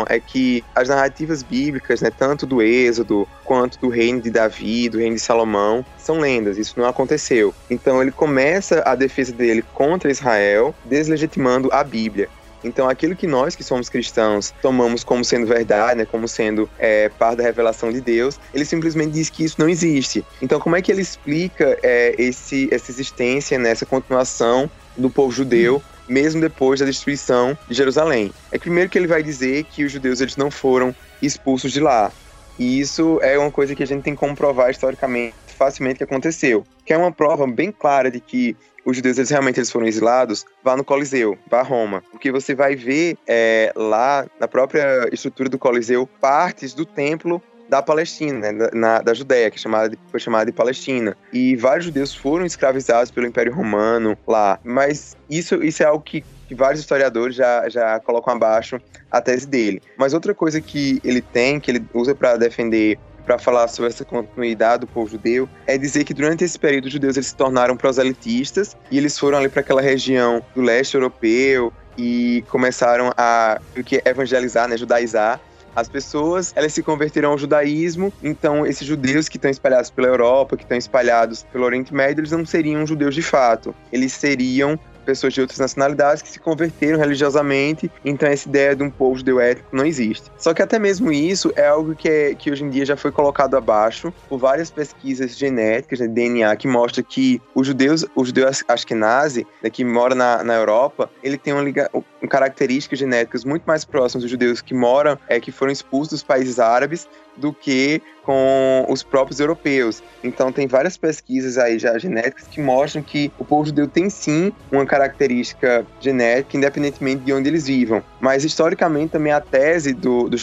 é que as narrativas bíblicas, né, tanto do Êxodo quanto do reino de Davi, do reino de Salomão, são lendas, isso não aconteceu. Então ele começa a defesa dele contra Israel, deslegitimando a Bíblia. Então, aquilo que nós que somos cristãos tomamos como sendo verdade, né, como sendo é, parte da revelação de Deus, ele simplesmente diz que isso não existe. Então, como é que ele explica é, esse, essa existência, né, continuação do povo judeu mesmo depois da destruição de Jerusalém. É primeiro que ele vai dizer que os judeus eles não foram expulsos de lá. E isso é uma coisa que a gente tem que comprovar historicamente facilmente que aconteceu. Que é uma prova bem clara de que os judeus eles realmente eles foram exilados, vá no Coliseu, vá a Roma. Porque você vai ver é, lá, na própria estrutura do Coliseu, partes do templo da Palestina, né, na, da Judéia, que é chamada de, foi chamada de Palestina. E vários judeus foram escravizados pelo Império Romano lá. Mas isso, isso é algo que, que vários historiadores já, já colocam abaixo a tese dele. Mas outra coisa que ele tem, que ele usa para defender para falar sobre essa continuidade do povo judeu, é dizer que durante esse período os judeus eles se tornaram proselitistas e eles foram ali para aquela região do leste europeu e começaram a que evangelizar, né, judaizar as pessoas, elas se converteram ao judaísmo, então esses judeus que estão espalhados pela Europa, que estão espalhados pelo Oriente Médio, eles não seriam judeus de fato. Eles seriam pessoas de outras nacionalidades que se converteram religiosamente, então essa ideia de um povo judeu étnico não existe. Só que até mesmo isso é algo que, é, que hoje em dia já foi colocado abaixo por várias pesquisas genéticas, né, DNA, que mostra que os judeus, o judeu ashkenazi, né, que mora na, na Europa, ele tem uma, liga, uma características genéticas muito mais próximas dos judeus que moram, é, que foram expulsos dos países árabes, do que com os próprios europeus. Então tem várias pesquisas aí já genéticas que mostram que o povo judeu tem sim uma característica genética, independentemente de onde eles vivam. Mas historicamente também a tese do, do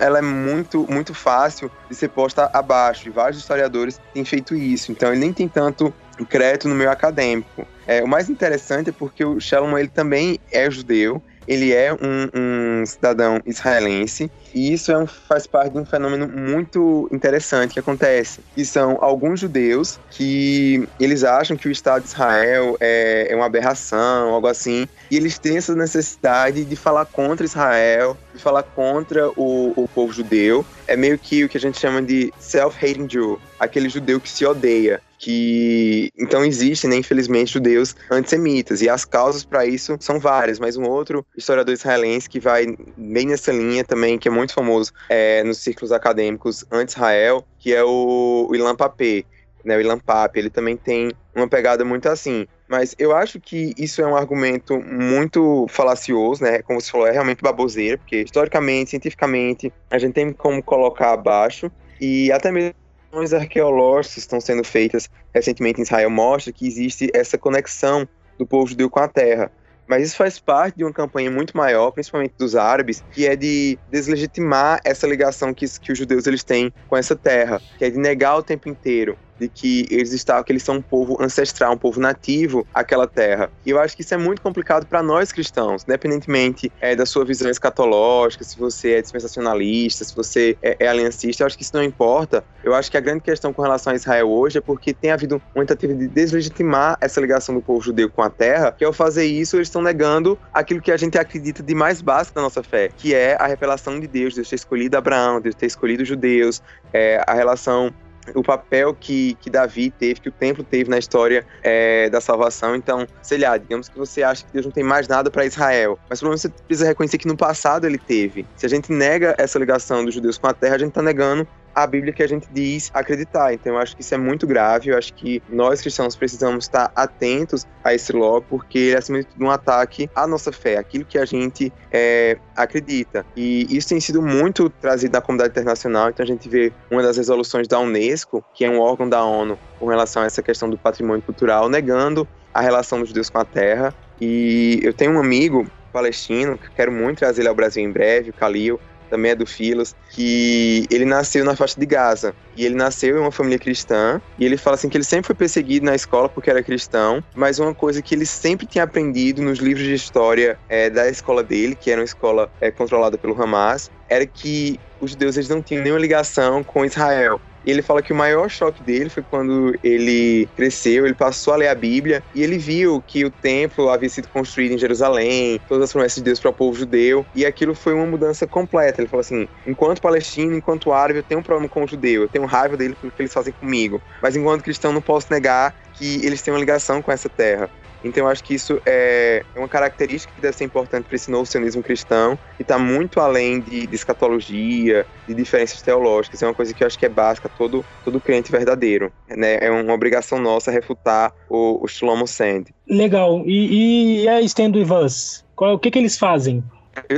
ela é muito, muito fácil de ser posta abaixo. E vários historiadores têm feito isso. Então ele nem tem tanto crédito no meio acadêmico. É, o mais interessante é porque o Shalom ele também é judeu, ele é um, um cidadão israelense e isso é um, faz parte de um fenômeno muito interessante que acontece, são alguns judeus que eles acham que o Estado de Israel é, é uma aberração, algo assim, e eles têm essa necessidade de falar contra Israel, de falar contra o, o povo judeu. É meio que o que a gente chama de self-hating Jew, aquele judeu que se odeia que então existem, né, infelizmente, judeus antissemitas e as causas para isso são várias, mas um outro historiador israelense que vai bem nessa linha também, que é muito famoso é, nos círculos acadêmicos anti-Israel, que é o, Ilan Papé, né, o Ilan Pape, ele também tem uma pegada muito assim. Mas eu acho que isso é um argumento muito falacioso, né? Como você falou, é realmente baboseira, porque historicamente, cientificamente, a gente tem como colocar abaixo e até mesmo investigações arqueológicas estão sendo feitas recentemente em Israel mostra que existe essa conexão do povo judeu com a terra. Mas isso faz parte de uma campanha muito maior, principalmente dos árabes, que é de deslegitimar essa ligação que, que os judeus eles têm com essa terra, que é de negar o tempo inteiro de que eles estavam, que eles são um povo ancestral, um povo nativo àquela terra. E eu acho que isso é muito complicado para nós cristãos, independentemente é, da sua visão escatológica, se você é dispensacionalista, se você é, é aliancista, eu acho que isso não importa. Eu acho que a grande questão com relação a Israel hoje é porque tem havido uma tentativa de deslegitimar essa ligação do povo judeu com a terra, que ao fazer isso eles estão negando aquilo que a gente acredita de mais básico da nossa fé, que é a revelação de Deus, Deus ter escolhido Abraão, Deus ter escolhido os judeus, é, a relação o papel que, que Davi teve, que o templo teve na história é, da salvação. Então, sei lá, digamos que você acha que Deus não tem mais nada para Israel, mas pelo menos você precisa reconhecer que no passado ele teve. Se a gente nega essa ligação dos judeus com a terra, a gente está negando a Bíblia que a gente diz acreditar. Então eu acho que isso é muito grave, eu acho que nós cristãos precisamos estar atentos a esse law, porque ele é acima de tudo um ataque à nossa fé, aquilo que a gente é, acredita. E isso tem sido muito trazido na comunidade internacional, então a gente vê uma das resoluções da Unesco, que é um órgão da ONU com relação a essa questão do patrimônio cultural, negando a relação dos judeus com a terra. E eu tenho um amigo palestino, que quero muito trazer ele ao Brasil em breve, o Khalil, também é do Filos, que ele nasceu na faixa de Gaza. E ele nasceu em uma família cristã. E ele fala assim que ele sempre foi perseguido na escola porque era cristão. Mas uma coisa que ele sempre tinha aprendido nos livros de história é, da escola dele, que era uma escola é, controlada pelo Hamas, era que os judeus eles não tinham nenhuma ligação com Israel. E ele fala que o maior choque dele foi quando ele cresceu, ele passou a ler a Bíblia e ele viu que o templo havia sido construído em Jerusalém, todas as promessas de Deus para o povo judeu, e aquilo foi uma mudança completa. Ele falou assim: enquanto palestino, enquanto árabe, eu tenho um problema com o judeu, eu tenho raiva dele pelo que eles fazem comigo, mas enquanto cristão, não posso negar que eles têm uma ligação com essa terra. Então eu acho que isso é, é uma característica que deve ser importante para esse novo sionismo cristão e está muito além de, de, escatologia, de diferenças teológicas. É uma coisa que eu acho que é básica a todo, todo crente verdadeiro. Né? É uma obrigação nossa refutar o, o Shlomo Sand. Legal. E, e a Stand With Us? Qual, o que, que eles fazem?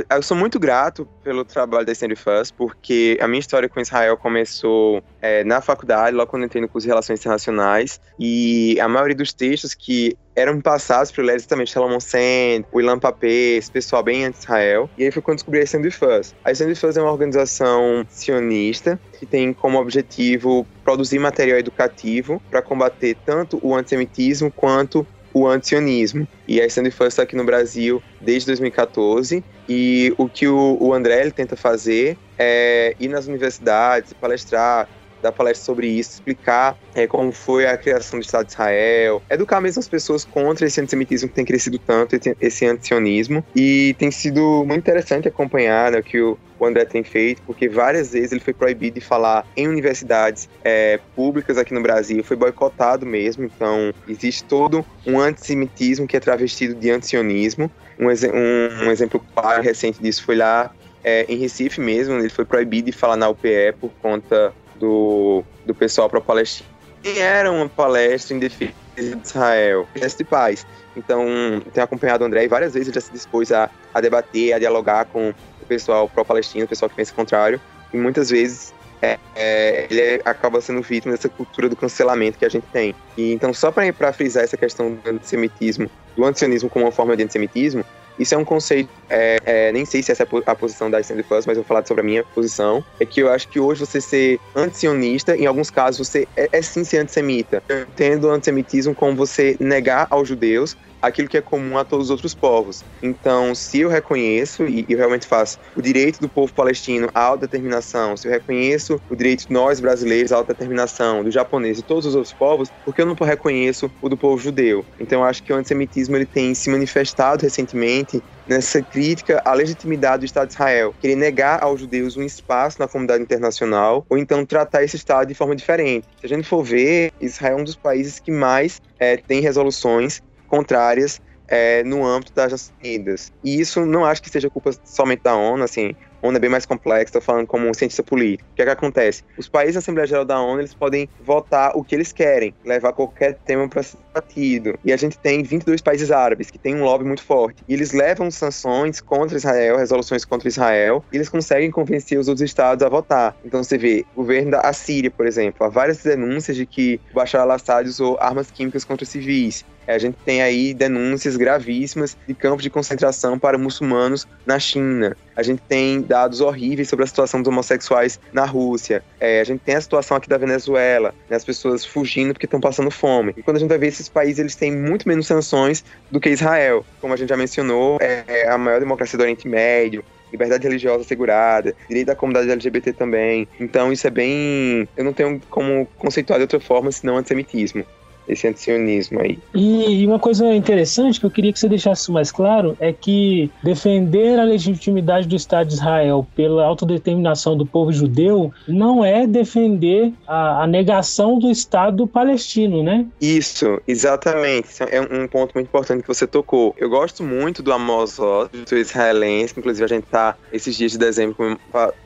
Eu, sou muito grato pelo trabalho da Stand First, porque a minha história com Israel começou é, na faculdade, logo quando entrei no curso de Relações Internacionais, e a maioria dos textos que eram passados por eles também, Shalom Sand, Ilan Papé, esse pessoal bem anti-Israel. E aí foi quando descobri a Stand First. A Stand First é uma organização sionista que tem como objetivo produzir material educativo para combater tanto o antissemitismo quanto o antisionismo. E a Stand First está aqui no Brasil desde 2014. E o que o, o André ele tenta fazer é ir nas universidades, palestrar, dar palestra sobre isso, explicar é, como foi a criação do Estado de Israel, educar mesmo as pessoas contra esse antissemitismo que tem crescido tanto, esse antisionismo. E tem sido muito interessante acompanhar né, o que o André tem feito, porque várias vezes ele foi proibido de falar em universidades é, públicas aqui no Brasil, foi boicotado mesmo, então existe todo um antissemitismo que é travestido de antisionismo. Um, um, um exemplo claro recente disso foi lá é, em Recife mesmo, ele foi proibido de falar na UPE por conta do, do pessoal pró-palestino. E era uma palestra em defesa de Israel, de paz. Então, tenho acompanhado o André e várias vezes ele já se dispôs a, a debater, a dialogar com pessoal pró-palestino, o pessoal que pensa o contrário, e muitas vezes é, é, ele acaba sendo vítima dessa cultura do cancelamento que a gente tem. E então, só para frisar essa questão do antissemitismo, do antisionismo como uma forma de antissemitismo, isso é um conceito, é, é, nem sei se essa é a posição da Stanley Fuss, mas eu vou falar sobre a minha posição. É que eu acho que hoje você ser antisionista, em alguns casos você é, é sim ser antissemita. Eu entendo o antissemitismo como você negar aos judeus aquilo que é comum a todos os outros povos. Então, se eu reconheço, e eu realmente faço, o direito do povo palestino à autodeterminação, se eu reconheço o direito de nós brasileiros à autodeterminação, do japonês e todos os outros povos, por que eu não reconheço o do povo judeu? Então, eu acho que o antissemitismo ele tem se manifestado recentemente nessa crítica à legitimidade do Estado de Israel, querer negar aos judeus um espaço na comunidade internacional, ou então tratar esse Estado de forma diferente. Se a gente for ver, Israel é um dos países que mais é, tem resoluções contrárias é, no âmbito das Nações Unidas. E isso não acho que seja culpa somente da ONU, assim, a ONU é bem mais complexa, estou falando como um cientista político. O que é que acontece? Os países da Assembleia Geral da ONU, eles podem votar o que eles querem, levar qualquer tema para ser debatido. E a gente tem 22 países árabes que têm um lobby muito forte. E eles levam sanções contra Israel, resoluções contra Israel, e eles conseguem convencer os outros estados a votar. Então você vê, o governo da Síria, por exemplo, há várias denúncias de que Bashar al-Assad usou armas químicas contra civis. A gente tem aí denúncias gravíssimas de campos de concentração para muçulmanos na China. A gente tem dados horríveis sobre a situação dos homossexuais na Rússia. É, a gente tem a situação aqui da Venezuela, né, as pessoas fugindo porque estão passando fome. E quando a gente vai ver esses países, eles têm muito menos sanções do que Israel. Como a gente já mencionou, é a maior democracia do Oriente Médio, liberdade religiosa assegurada, direito da comunidade LGBT também. Então isso é bem. Eu não tenho como conceituar de outra forma senão antissemitismo esse antisionismo aí. E, uma coisa interessante que eu queria que você deixasse mais claro é que defender a legitimidade do Estado de Israel pela autodeterminação do povo judeu não é defender a, a negação do Estado palestino, né? Isso, exatamente. É um ponto muito importante que você tocou. Eu gosto muito do Amos Oz, do israelense, inclusive a gente tá esses dias de dezembro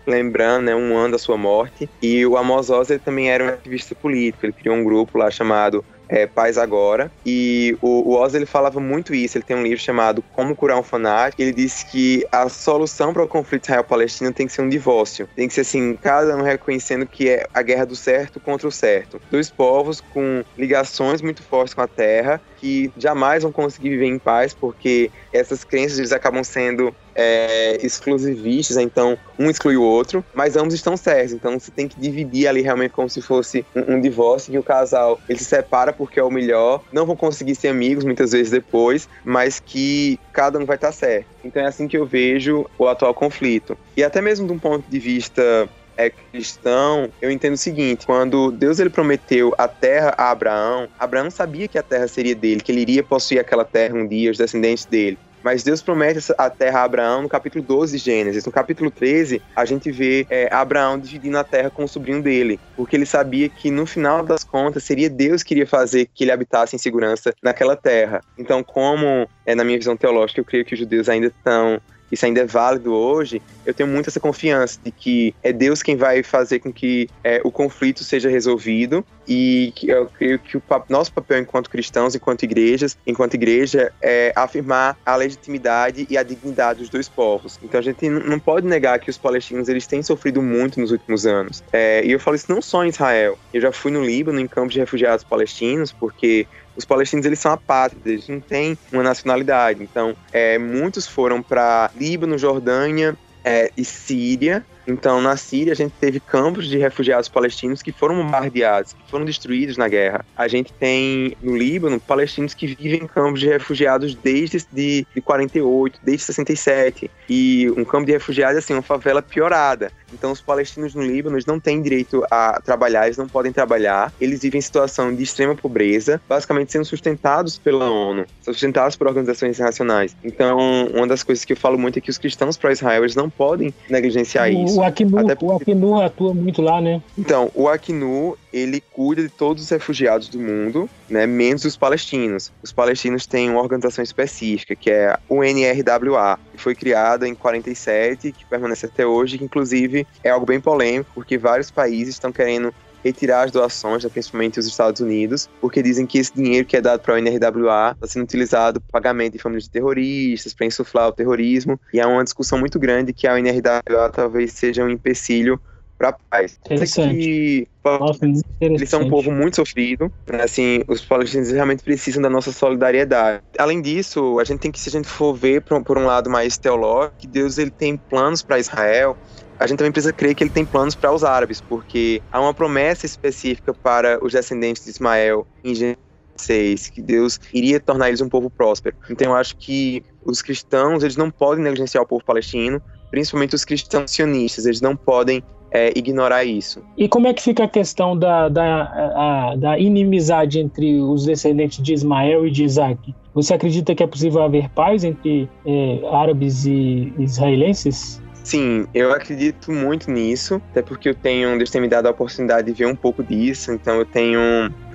lembrando né, um ano da sua morte. E o Amos Oz ele também era um ativista político, ele criou um grupo lá chamado é, Paz Agora. E o, o Oz ele falava muito isso. Ele tem um livro chamado Como Curar um Fanático. Ele disse que a solução para o conflito Israel-Palestina tem que ser um divórcio. Tem que ser assim, cada um reconhecendo que é a guerra do certo contra o certo. Dois povos com ligações muito fortes com a terra que jamais vão conseguir viver em paz porque essas crenças eles acabam sendo é, exclusivistas, então um exclui o outro, mas ambos estão certos, então você tem que dividir ali realmente como se fosse um, um divórcio, que o casal ele se separa porque é o melhor, não vão conseguir ser amigos muitas vezes depois, mas que cada um vai estar certo. Então é assim que eu vejo o atual conflito. E até mesmo de um ponto de vista é cristão, eu entendo o seguinte: quando Deus ele prometeu a terra a Abraão, Abraão sabia que a terra seria dele, que ele iria possuir aquela terra um dia, os descendentes dele. Mas Deus promete a terra a Abraão no capítulo 12 de Gênesis. No capítulo 13, a gente vê é, Abraão dividindo a terra com o sobrinho dele, porque ele sabia que no final das contas seria Deus que iria fazer que ele habitasse em segurança naquela terra. Então, como é, na minha visão teológica, eu creio que os judeus ainda estão isso ainda é válido hoje, eu tenho muito essa confiança de que é Deus quem vai fazer com que é, o conflito seja resolvido e que eu creio que o nosso papel enquanto cristãos, enquanto igrejas, enquanto igreja, é afirmar a legitimidade e a dignidade dos dois povos. Então a gente não pode negar que os palestinos eles têm sofrido muito nos últimos anos. É, e eu falo isso não só em Israel. Eu já fui no Líbano, em campos de refugiados palestinos, porque os palestinos eles são apátridas, eles não têm uma nacionalidade. Então, é, muitos foram para Líbano, Jordânia é, e Síria Então, na Síria, a gente teve campos de refugiados palestinos que foram bombardeados, que foram destruídos na guerra. A gente tem no Líbano palestinos que vivem em campos de refugiados desde de, de 48, desde 67. E um campo de refugiados, assim, uma favela piorada. Então, os palestinos no Líbano não têm direito a trabalhar, eles não podem trabalhar. Eles vivem em situação de extrema pobreza, basicamente sendo sustentados pela ONU, sustentados por organizações internacionais. Então, uma das coisas que eu falo muito é que os cristãos pró-Israel, não podem negligenciar isso. O Acnu, porque... o Acnu atua muito lá, né? Então, o Acnu, ele cuida de todos os refugiados do mundo, né, menos os palestinos. Os palestinos têm uma organização específica, que é o UNRWA, que foi criada em 47, que permanece até hoje, que inclusive é algo bem polêmico, porque vários países estão querendo retirar as doações, né, principalmente os Estados Unidos, porque dizem que esse dinheiro que é dado para o NRWA está sendo utilizado para pagamento de famílias de terroristas, para insuflar o terrorismo, e há uma discussão muito grande que a NRWA talvez seja um empecilho para a paz. Interessante. Nossa, eles são um povo muito sofrido, né? assim, os palestinos realmente precisam da nossa solidariedade. Além disso, a gente tem que, se a gente for ver por, por um lado mais teológico, que Deus ele tem planos para Israel, a gente também precisa crer que ele tem planos para os árabes, porque há uma promessa específica para os descendentes de Ismael em Gênesis 6, que Deus iria tornar eles um povo próspero. Então eu acho que os cristãos, eles não podem negligenciar o povo palestino, principalmente os cristãos sionistas, eles não podem é, ignorar isso. E como é que fica a questão da, da, a, da inimizade entre os descendentes de Ismael e de Isaac? Você acredita que é possível haver paz entre é, árabes e israelenses? Sim, eu acredito muito nisso, até porque eu tenho, Deus tem me dado a oportunidade de ver um pouco disso, então eu tenho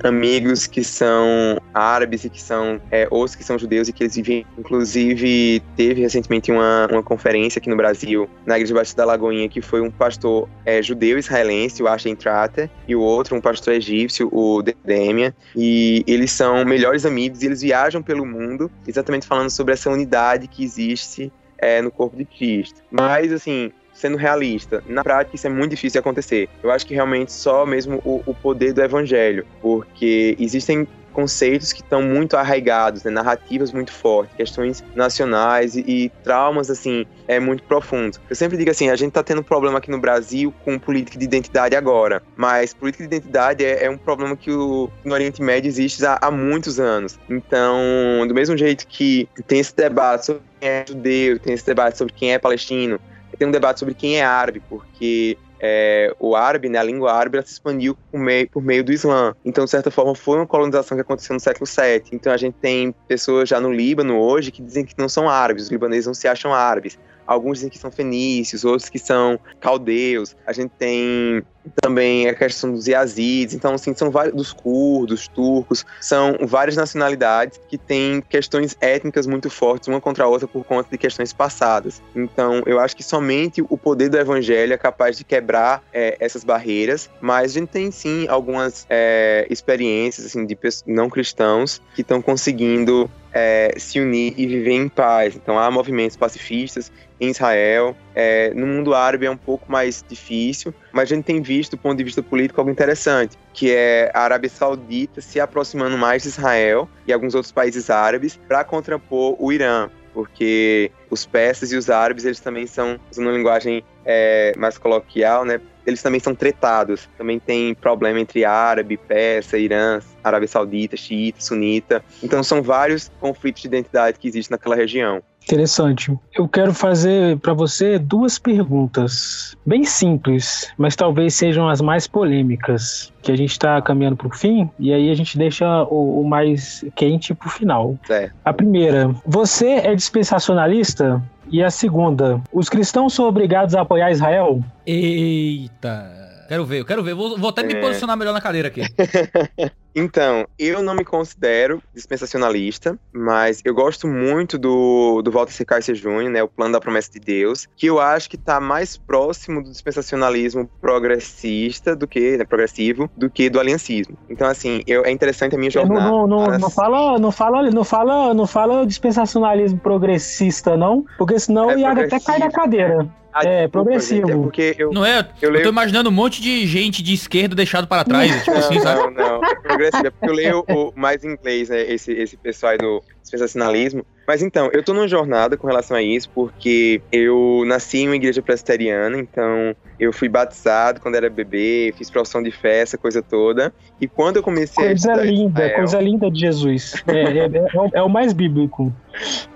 amigos que são árabes e que são é, que são judeus e que eles vivem, inclusive teve recentemente uma, uma conferência aqui no Brasil, na Igreja Batista da Lagoinha, que foi um pastor é, judeu israelense, o Ashen Trater, e o outro um pastor egípcio, o Dedemia, e eles são melhores amigos e eles viajam pelo mundo, exatamente falando sobre essa unidade que existe é, no corpo de Cristo. Mas, assim, sendo realista, na prática isso é muito difícil de acontecer. Eu acho que realmente só mesmo o, o poder do evangelho, porque existem conceitos que estão muito arraigados, né? narrativas muito fortes, questões nacionais e, e, traumas assim é muito profundos. Eu sempre digo assim, a gente está tendo um problema aqui no Brasil com política de identidade agora, mas política de identidade é, é um problema que o, no Oriente Médio existe há, há, muitos anos. Então, do mesmo jeito que tem esse debate sobre é judeu, tem esse debate sobre quem é palestino, tem um debate sobre quem é árabe, porque é, o árabe, né, a língua árabe, ela se expandiu por meio, por meio do Islã. Então, de certa forma, foi uma colonização que aconteceu no século VII. Então, a gente tem pessoas já no Líbano hoje que dizem que não são árabes, os libaneses não se acham árabes. Alguns dizem que são fenícios, outros que são caldeus. A gente tem também a questão dos Yazidis, então assim, são vários dos curdos, turcos, são várias nacionalidades que têm questões étnicas muito fortes uma contra a outra por conta de questões passadas. Então, eu acho que somente o poder do evangelho é capaz de quebrar é, essas barreiras, mas a gente tem sim algumas é, experiências assim de não cristãos que estão conseguindo é, se unir e viver em paz. Então há movimentos pacifistas em Israel. É, no mundo árabe é um pouco mais difícil, mas a gente tem visto, do ponto de vista político, algo interessante, que é a Arábia Saudita se aproximando mais de Israel e alguns outros países árabes para contrapor o Irã porque os persas e os árabes, eles também são, usando uma linguagem é, mais coloquial, né, eles também são tretados. Também tem problema entre árabe, persa, Irã, Arábia Saudita, xiita, sunita. Então são vários conflitos de identidade que existem naquela região. Interessante. Eu quero fazer para você duas perguntas, bem simples, mas talvez sejam as mais polêmicas, que a gente está caminhando para o fim, e aí a gente deixa o, o mais quente para o final. É. A primeira, você é dispensacionalista? E a segunda, os cristãos são obrigados a apoiar Israel? Eita! Quero ver, eu quero ver. Vou, vou até me é. posicionar melhor na cadeira aqui. [LAUGHS] Então, eu não me considero dispensacionalista, mas eu gosto muito do, do Walter C. Kaiser Jr., né, o Plano da Promessa de Deus, que eu acho que está mais próximo do dispensacionalismo progressista do que, né, progressivo, do que do aliancismo. Então, assim, eu, é interessante a minha jornada. Não, não, não, não, fala, não fala, não fala, não fala dispensacionalismo progressista, não, porque senão é o Iago até cai da cadeira. Ah, É, desculpa, progressivo. gente, É porque eu. Não é? Eu Eu, leio- tô imaginando um monte de gente de esquerda deixado para trás, tipo assim, Não, sabe? não, não. É progressivo. É porque eu leio o, mais em inglês, né? Esse, esse pessoal aí do sensacionalismo. Mas então, eu tô numa jornada com relação a isso, porque eu nasci em uma igreja presbiteriana, então eu fui batizado quando era bebê, fiz profissão de fé, essa coisa toda. E quando eu comecei a Coisa linda, Israel- coisa linda de Jesus. É, é- é o- é o mais bíblico.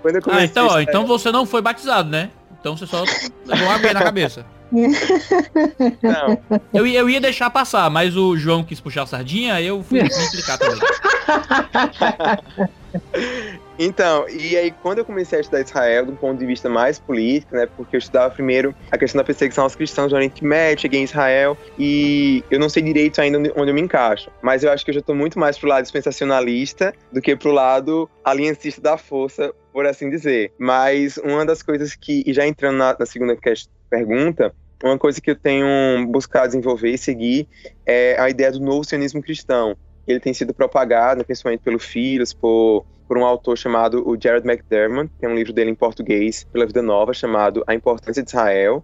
Quando eu Ah, comecei então, a ó, então você não foi batizado, né? Então você só levou uma aguinha na cabeça. Não, Eu, ia- eu ia deixar passar, mas o João quis puxar a sardinha, eu fui me implicar também. [LAUGHS] Então, e aí quando eu comecei a estudar Israel, um ponto de vista mais político, né, porque eu estudava primeiro a questão da perseguição aos cristãos do Oriente Médio, cheguei em Israel, e eu não sei direito ainda onde, eu me encaixo, mas eu acho que eu já estou muito mais pro lado dispensacionalista do que pro lado aliancista da força, por assim dizer. Mas uma das coisas que, e já entrando na, na segunda quest- pergunta, uma coisa que eu tenho buscado desenvolver e seguir é a ideia do novo sionismo cristão. Ele tem sido propagado, principalmente pelo Filhos, por por um autor chamado o Jared McDermott, tem um livro dele em português pela Vida Nova chamado A Importância de Israel.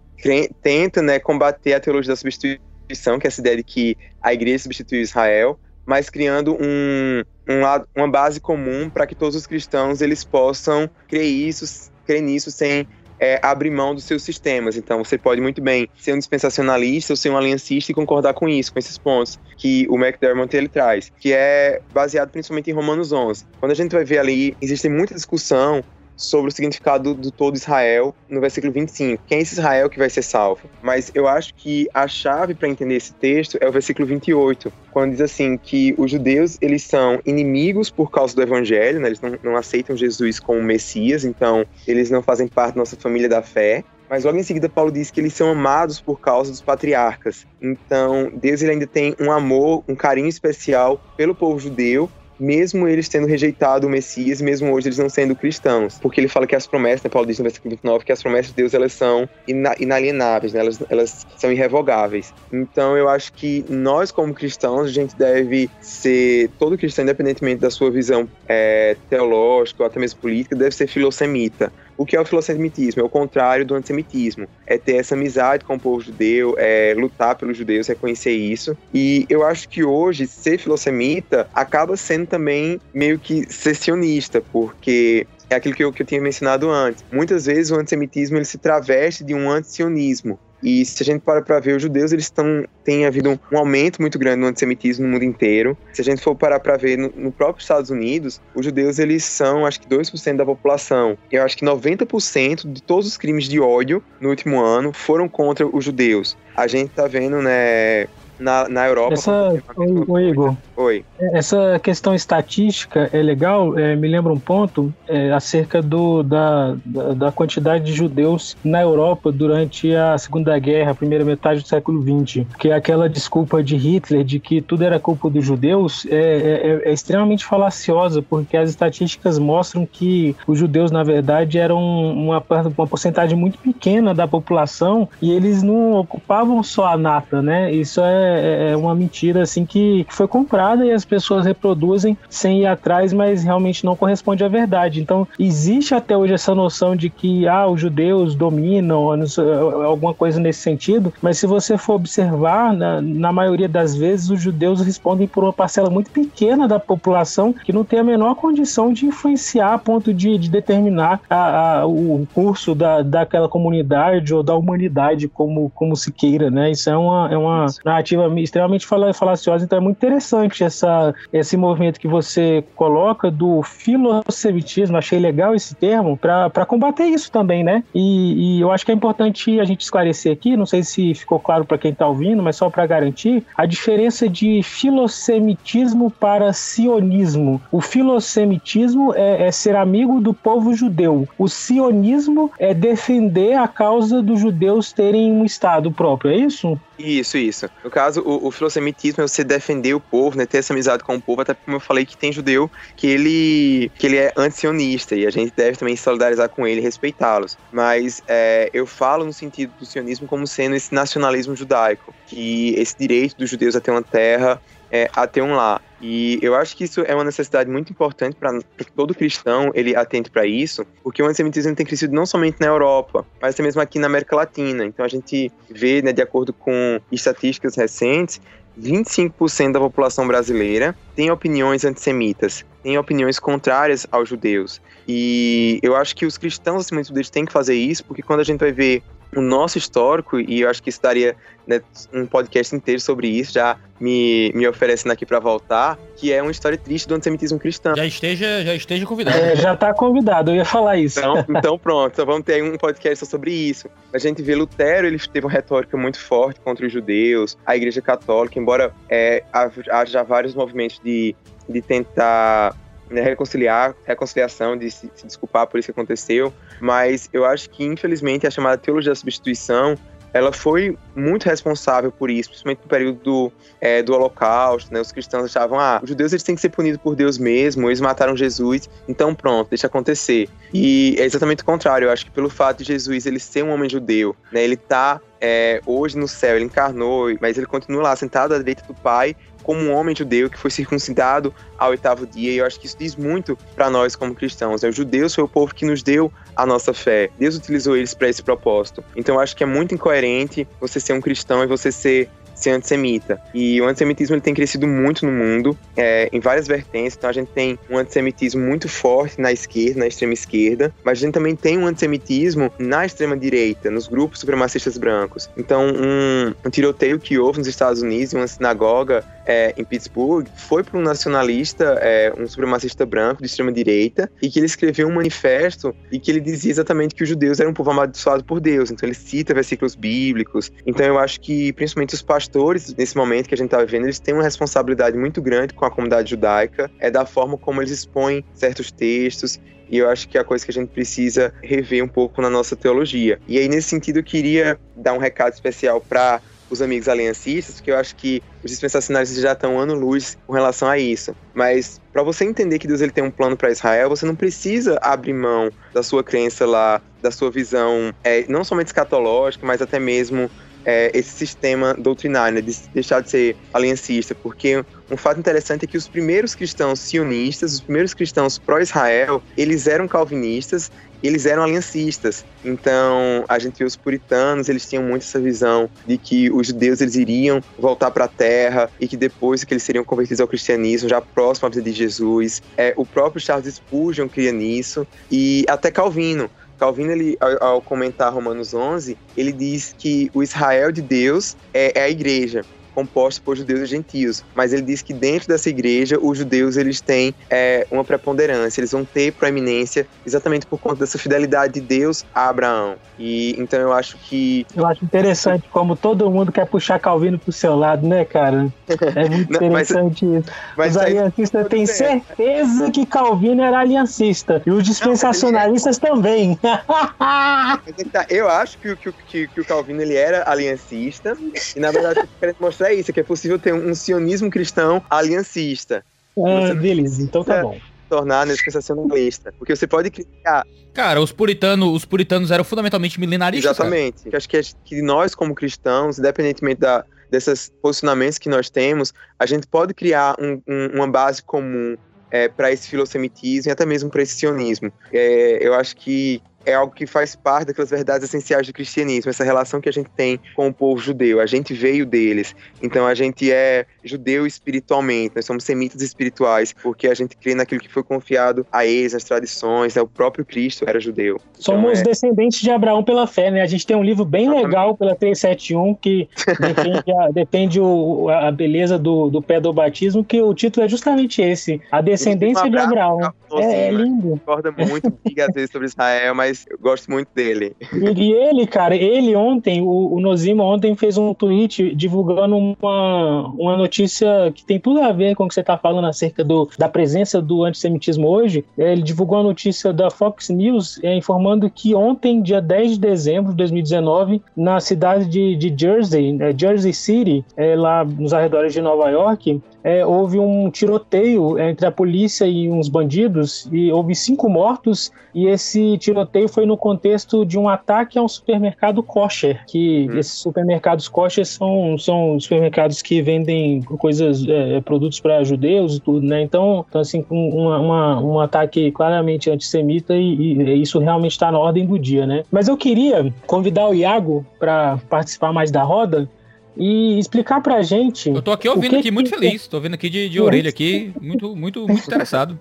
Tenta, né, combater a teologia da substituição, que é essa ideia de que a igreja substituiu Israel, mas criando um, um lado- uma base comum para que todos os cristãos eles possam crer isso, crer nisso sem é, abrir mão dos seus sistemas. Então, você pode muito bem ser um dispensacionalista ou ser um aliancista e concordar com isso, com esses pontos que o McDermott ele traz, que é baseado principalmente em Romanos 11. Quando a gente vai ver ali, existe muita discussão sobre o significado do, do todo Israel no versículo 25. Quem é esse Israel que vai ser salvo? Mas eu acho que a chave para entender esse texto é o versículo 28, quando diz assim que os judeus eles são inimigos por causa do evangelho, né? eles não, não aceitam Jesus como Messias, então eles não fazem parte da nossa família da fé. Mas logo em seguida Paulo diz que eles são amados por causa dos patriarcas. Então Deus ele ainda tem um amor, um carinho especial pelo povo judeu mesmo eles tendo rejeitado o Messias, mesmo hoje eles não sendo cristãos. Porque ele fala que as promessas, né, Paulo diz no versículo 29, que as promessas de Deus elas são ina inalienáveis, né, elas, elas são irrevogáveis. Então eu acho que nós, como cristãos, a gente deve ser, todo cristão, independentemente da sua visão é, teológica ou até mesmo política, deve ser filosemita. O que é o filosemitismo? É o contrário do antissemitismo. É ter essa amizade com o povo judeu, é lutar pelos judeus, reconhecer isso. E eu acho que hoje ser filosemita acaba sendo também meio que ser sionista, porque é aquilo que eu, que eu tinha mencionado antes. Muitas vezes o antissemitismo ele se traveste de um antisionismo. E se a gente para para ver, os judeus eles estão tem havido um, um, aumento muito grande no antissemitismo no mundo inteiro. Se a gente for parar para ver no, no, próprio Estados Unidos, os judeus eles são acho que 2% da população. Eu acho que 90% de todos os crimes de ódio no último ano foram contra os judeus. A gente tá vendo, né, na, na Europa. Essa, o, o Igor. Oi. Essa questão estatística é legal, é, me lembra um ponto é, acerca do, da, da, da, quantidade de judeus na Europa durante a Segunda Guerra, a primeira metade do século XX. Que é aquela desculpa de Hitler de que tudo era culpa dos judeus é, é, é extremamente falaciosa, porque as estatísticas mostram que os judeus, na verdade, eram uma, uma porcentagem muito pequena da população e eles não ocupavam só a nata, né? Isso é, é uma mentira assim que, que foi comprada e as pessoas reproduzem sem ir atrás, mas realmente não corresponde à verdade. Então, existe até hoje essa noção de que ah, os judeus dominam, alguma coisa nesse sentido, mas se você for observar, na, na maioria das vezes, os judeus respondem por uma parcela muito pequena da população que não tem a menor condição de influenciar a ponto de, de determinar a, a, o curso da, daquela comunidade ou da humanidade, como, como se queira, né? Isso é uma, é uma narrativa extremamente falaciosa, então é muito interessante essa, esse movimento que você coloca do filosemitismo, achei legal esse termo, para combater isso também, né? E, e, eu acho que é importante a gente esclarecer aqui, não sei se ficou claro para quem está ouvindo, mas só para garantir, a diferença de filosemitismo para sionismo. O filosemitismo é, é ser amigo do povo judeu, o sionismo é defender a causa dos judeus terem um Estado próprio, é isso? Isso, isso. No o, o filosemitismo é você defender o povo, né, ter essa amizade com o povo, até como eu falei que tem judeu que ele, que ele é antisionista e a gente deve também solidarizar com ele e respeitá-los. Mas é, eu falo no sentido do sionismo como sendo esse nacionalismo judaico, que esse direito dos judeus a ter uma terra, é, a ter um lar. E eu acho que isso é uma necessidade muito importante para que todo cristão ele atente para isso, porque o antissemitismo tem crescido não somente na Europa, mas mesmo aqui na América Latina. Então a gente vê, né, de acordo com estatísticas recentes, 25% da população brasileira tem opiniões antissemitas, tem opiniões contrárias aos judeus. E eu acho que os cristãos, acima de tudo, têm que fazer isso, porque quando a gente vai ver o nosso histórico, e eu acho que isso daria né, um podcast inteiro sobre isso, já me, me oferecendo aqui para voltar, que é uma história triste do antissemitismo cristão. Já esteja, já esteja convidado. É, já está convidado, eu ia falar isso. Então, então pronto, então vamos ter aí um podcast sobre isso. A gente vê Lutero, ele teve uma retórica muito forte contra os judeus, a igreja católica, embora é, haja vários movimentos de, de tentar né, reconciliar, reconciliação, de se, se, desculpar por isso que aconteceu, mas eu acho que, infelizmente, a chamada teologia da substituição, ela foi muito responsável por isso, principalmente no período do, é, do Holocausto, né, os cristãos achavam, ah, os judeus eles têm que ser punidos por Deus mesmo, eles mataram Jesus, então pronto, deixa acontecer. E é exatamente o contrário, eu acho que pelo fato de Jesus ele ser um homem judeu, né, ele tá é, hoje no céu, ele encarnou, mas ele continua lá sentado à direita do Pai, como um homem judeu que foi circuncidado ao oitavo dia, e eu acho que isso diz muito para nós como cristãos. Né? Os judeus foi o povo que nos deu a nossa fé. Deus utilizou eles para esse propósito. Então eu acho que é muito incoerente você ser um cristão e você ser ser antissemita. E o antissemitismo ele tem crescido muito no mundo, é, em várias vertentes. Então a gente tem um antissemitismo muito forte na esquerda, na extrema esquerda, mas a gente também tem um antissemitismo na extrema direita, nos grupos supremacistas brancos. Então um, um tiroteio que houve nos Estados Unidos, em uma sinagoga é, em Pittsburgh, foi para um nacionalista, é, um supremacista branco de extrema direita, e que ele escreveu um manifesto e que ele dizia exatamente que os judeus eram um povo amaldiçoado por Deus. Então ele cita versículos bíblicos. Então eu acho que principalmente os pastores nesse momento que a gente está vivendo, eles têm uma responsabilidade muito grande com a comunidade judaica, é da forma como eles expõem certos textos, e eu acho que é a coisa que a gente precisa rever um pouco na nossa teologia. E aí, nesse sentido, eu queria dar um recado especial para os amigos aliancistas, porque eu acho que os dispensacionalistas já estão ano-luz com relação a isso. Mas para você entender que Deus ele tem um plano para Israel, você não precisa abrir mão da sua crença lá, da sua visão, é, não somente escatológica, mas até mesmo é, esse sistema doutrinário, né, de deixar de ser aliancista, porque um fato interessante é que os primeiros cristãos sionistas, os primeiros cristãos pró-Israel, eles eram calvinistas, eles eram aliancistas. Então, a gente vê os puritanos, eles tinham muito essa visão de que os judeus eles iriam voltar para a terra e que depois que eles seriam convertidos ao cristianismo, já próximo à vida de Jesus. É, o próprio Charles Spurgeon cria nisso e até Calvino. Calvino, ele, ao, comentar Romanos 11, ele diz que o Israel de Deus é, é a igreja composto por judeus e gentios. Mas ele diz que dentro dessa igreja, os judeus eles têm é, uma preponderância, eles vão ter proeminência exatamente por conta dessa fidelidade de Deus a Abraão. E então eu acho que. Eu acho interessante como todo mundo quer puxar Calvino pro seu lado, né, cara? É muito interessante [LAUGHS] Não, mas, isso. Mas os aliancistas têm certeza que Calvino era aliancista. E os dispensacionalistas Não, também. Tá, eu acho que, que, que, que o Calvino ele era aliancista. E na verdade, eu querendo mostrar é isso, que é possível ter um, sionismo cristão aliancista. Ah, beleza, então tá bom tornar sensacionalista. Porque você pode criar. Cara, os puritanos, os puritanos eram fundamentalmente milenaristas. Exatamente. Cara. Acho que, que nós, como cristãos, independentemente da, desses posicionamentos que nós temos, a gente pode criar um, um, uma base comum é, para esse filosemitismo e até mesmo para esse sionismo. É, eu acho que é algo que faz parte daquelas verdades essenciais do cristianismo, essa relação que a gente tem com o povo judeu. A gente veio deles, então a gente é judeu espiritualmente, nós somos semitas espirituais, porque a gente crê naquilo que foi confiado a eles, nas tradições, né? o próprio Cristo era judeu. Então, somos é... descendentes de Abraão pela fé, né? A gente tem um livro bem legal pela 371 que defende, a, [LAUGHS] defende o, a beleza do, do pé do batismo, que o título é justamente esse, A Descendência de Abraão. É, é lindo. Concorda muito, diga às vezes sobre Israel, mas mas eu gosto muito dele. E ele, cara, ele ontem, o, o Nozima ontem fez um tweet divulgando uma, uma notícia que tem tudo a ver com o que você tá falando acerca do, da presença do antissemitismo hoje. Ele divulgou a notícia da Fox News é, informando que ontem, dia 10 de dezembro de 2019, na cidade de, de Jersey, é, Jersey City, é, lá nos arredores de Nova York, é, houve um tiroteio entre a polícia e uns bandidos e houve cinco mortos e esse tiroteio foi no contexto de um ataque a um supermercado kosher, que hum. esses supermercados kosher são, são supermercados que vendem coisas, é, produtos para judeus e tudo, né? Então, então assim, um, uma, um ataque claramente antissemita e, e isso realmente está na ordem do dia, né? Mas eu queria convidar o Iago para participar mais da roda e explicar pra gente. Eu tô aqui ouvindo aqui muito feliz, tô ouvindo aqui de, de orelha aqui, muito, muito, muito [LAUGHS] interessado.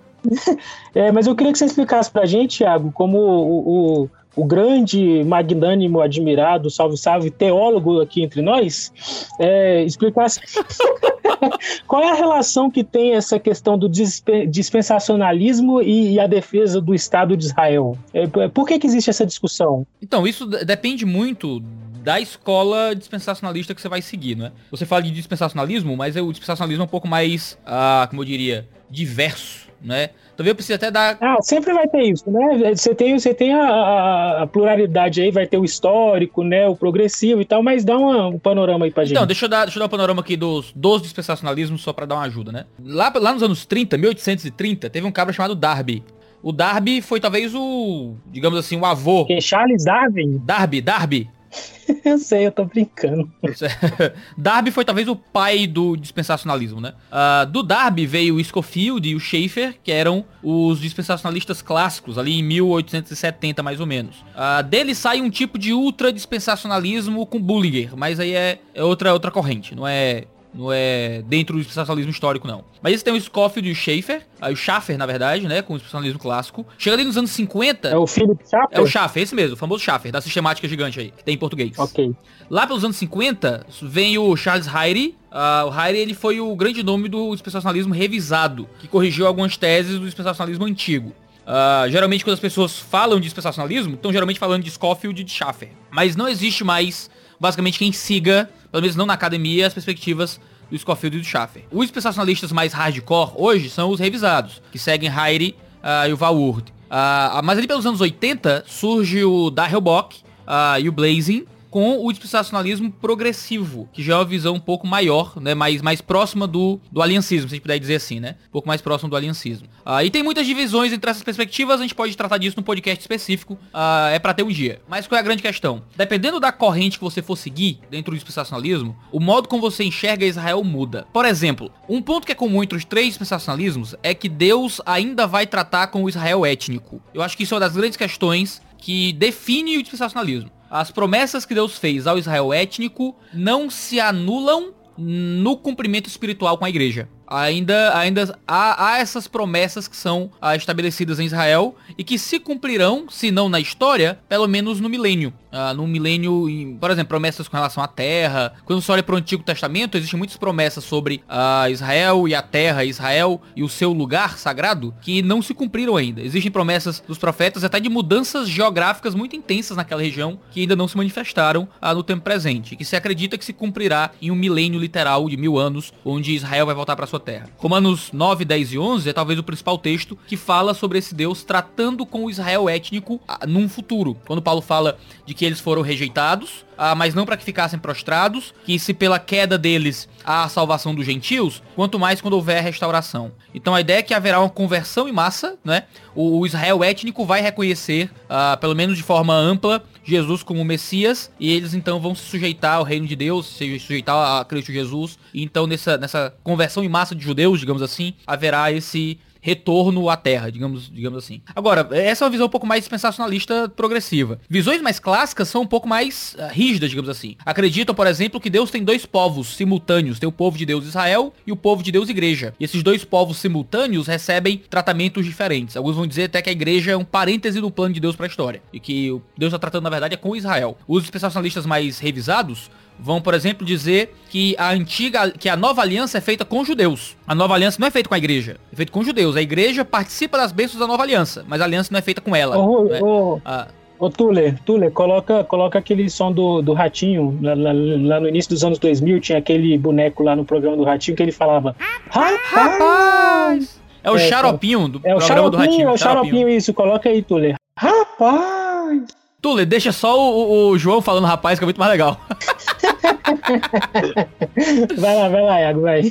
é, mas eu queria que você explicasse pra gente, Thiago, como o, o, o grande, magnânimo, admirado, salve, salve, teólogo aqui entre nós, é, explicasse [LAUGHS] qual é a relação que tem essa questão do dispensacionalismo e, e a defesa do Estado de Israel. É, por que, que existe essa discussão? Então, isso depende muito da escola dispensacionalista que você vai seguir, não é? Você fala de dispensacionalismo, mas o dispensacionalismo é um pouco mais, ah, como eu diria, diverso, né? Talvez eu precise até dar. Ah, sempre vai ter isso, né? Você tem, você tem a, a, pluralidade aí, vai ter o histórico, né? O progressivo e tal, mas dá uma, um panorama aí pra gente. Então, deixa eu dar, deixa eu dar um panorama aqui dos, dos dispensacionalismos só pra dar uma ajuda, né? Lá, lá nos anos 30, 1830, teve um cabra chamado Darby. O Darby foi talvez o, digamos assim, o avô. Que Charles Darwin? Darby, Darby. [LAUGHS] eu sei, eu tô brincando. [LAUGHS] Darby foi talvez o pai do dispensacionalismo, né? Uh, do Darby veio o Schofield e o Schaefer, que eram os dispensacionalistas clássicos, ali em 1870 mais ou menos. Uh, dele sai um tipo de ultra dispensacionalismo com Bullinger, mas aí é, é outra, outra corrente, não é não é dentro do especialismo histórico, não. Mas esse tem o Scofield e o Schaefer, aí o Schaffer, na verdade, né, com o especialismo clássico. Chega ali nos anos 50... É o Philip Schaffer? É o Schaffer, esse mesmo, o famoso Schaffer, da sistemática gigante aí, que tem em português. Ok. Lá pelos anos 50, vem o Charles Hyde. Uh, o Hyde, ele foi o grande nome do especialismo revisado, que corrigiu algumas teses do especialismo antigo. Uh, geralmente, quando as pessoas falam de especialismo, estão geralmente falando de Scofield e de Schaffer. Mas não existe mais, basicamente, quem siga pelo menos não na academia, as perspectivas do Scofield e do Schaffer. Os especialistas mais hardcore hoje são os revisados, que seguem Heidi uh, e o Valward. Uh, mas ali pelos anos 80 surge o Darrell Bock uh, e o Blazing, com o dispensacionalismo progressivo, que já é uma visão um pouco maior, né, mais, mais próxima do, do aliancismo, se a gente puder dizer assim, né? Um pouco mais próximo do aliancismo. Ah, e tem muitas divisões entre essas perspectivas, a gente pode tratar disso num podcast específico, ah, é para ter um dia. Mas qual é a grande questão? Dependendo da corrente que você for seguir dentro do dispensacionalismo, o modo como você enxerga Israel muda. Por exemplo, um ponto que é comum entre os três dispensacionalismos é que Deus ainda vai tratar com o Israel étnico. Eu acho que isso é uma das grandes questões que define o dispensacionalismo. As promessas que Deus fez ao Israel étnico não se anulam no cumprimento espiritual com a igreja ainda, ainda há, há essas promessas que são ah, estabelecidas em Israel e que se cumprirão, se não na história, pelo menos no milênio. Ah, no milênio, em, por exemplo, promessas com relação à terra. Quando você olha para o Antigo Testamento, existem muitas promessas sobre ah, Israel e a terra, Israel e o seu lugar sagrado, que não se cumpriram ainda. Existem promessas dos profetas até de mudanças geográficas muito intensas naquela região que ainda não se manifestaram ah, no tempo presente, que se acredita que se cumprirá em um milênio literal de mil anos, onde Israel vai voltar para sua terra. Romanos 9, 10 e 11 é talvez o principal texto que fala sobre esse Deus tratando com o Israel étnico num futuro. Quando Paulo fala de que eles foram rejeitados, ah, mas não para que ficassem prostrados, que se pela queda deles há a salvação dos gentios, quanto mais quando houver restauração. Então a ideia é que haverá uma conversão em massa, né? O, o Israel étnico vai reconhecer, ah, pelo menos de forma ampla, Jesus como Messias, e eles então vão se sujeitar ao reino de Deus, se sujeitar a Cristo Jesus. E então nessa, nessa conversão em massa de judeus, digamos assim, haverá esse retorno à Terra, digamos, digamos assim. Agora, essa é uma visão um pouco mais dispensacionalista progressiva. Visões mais clássicas são um pouco mais uh, rígidas, digamos assim. Acreditam, por exemplo, que Deus tem dois povos simultâneos. Tem o povo de Deus Israel e o povo de Deus Igreja. E esses dois povos simultâneos recebem tratamentos diferentes. Alguns vão dizer até que a igreja é um parêntese do plano de Deus para a história. E que Deus está tratando, na verdade, é com Israel. Os dispensacionalistas mais revisados vão, por exemplo, dizer que a antiga, que a nova aliança é feita com judeus. A nova aliança não é feita com a igreja, é feita com judeus. A igreja participa das bênçãos da nova aliança, mas a aliança não é feita com ela. Ô, né? ô, ah. ô Tule, Tule, coloca, coloca aquele som do, do ratinho. Lá, lá, lá, no início dos anos 2000 tinha aquele boneco lá no programa do ratinho que ele falava: Rapaz! É o é, xaropinho do é o programa do ratinho. É o xaropinho, isso. Coloca aí, Tule. Rapaz! Tule, deixa só o, o, João falando rapaz, que é muito mais legal. [LAUGHS] [LAUGHS] vai lá, vai lá, Iago, vai.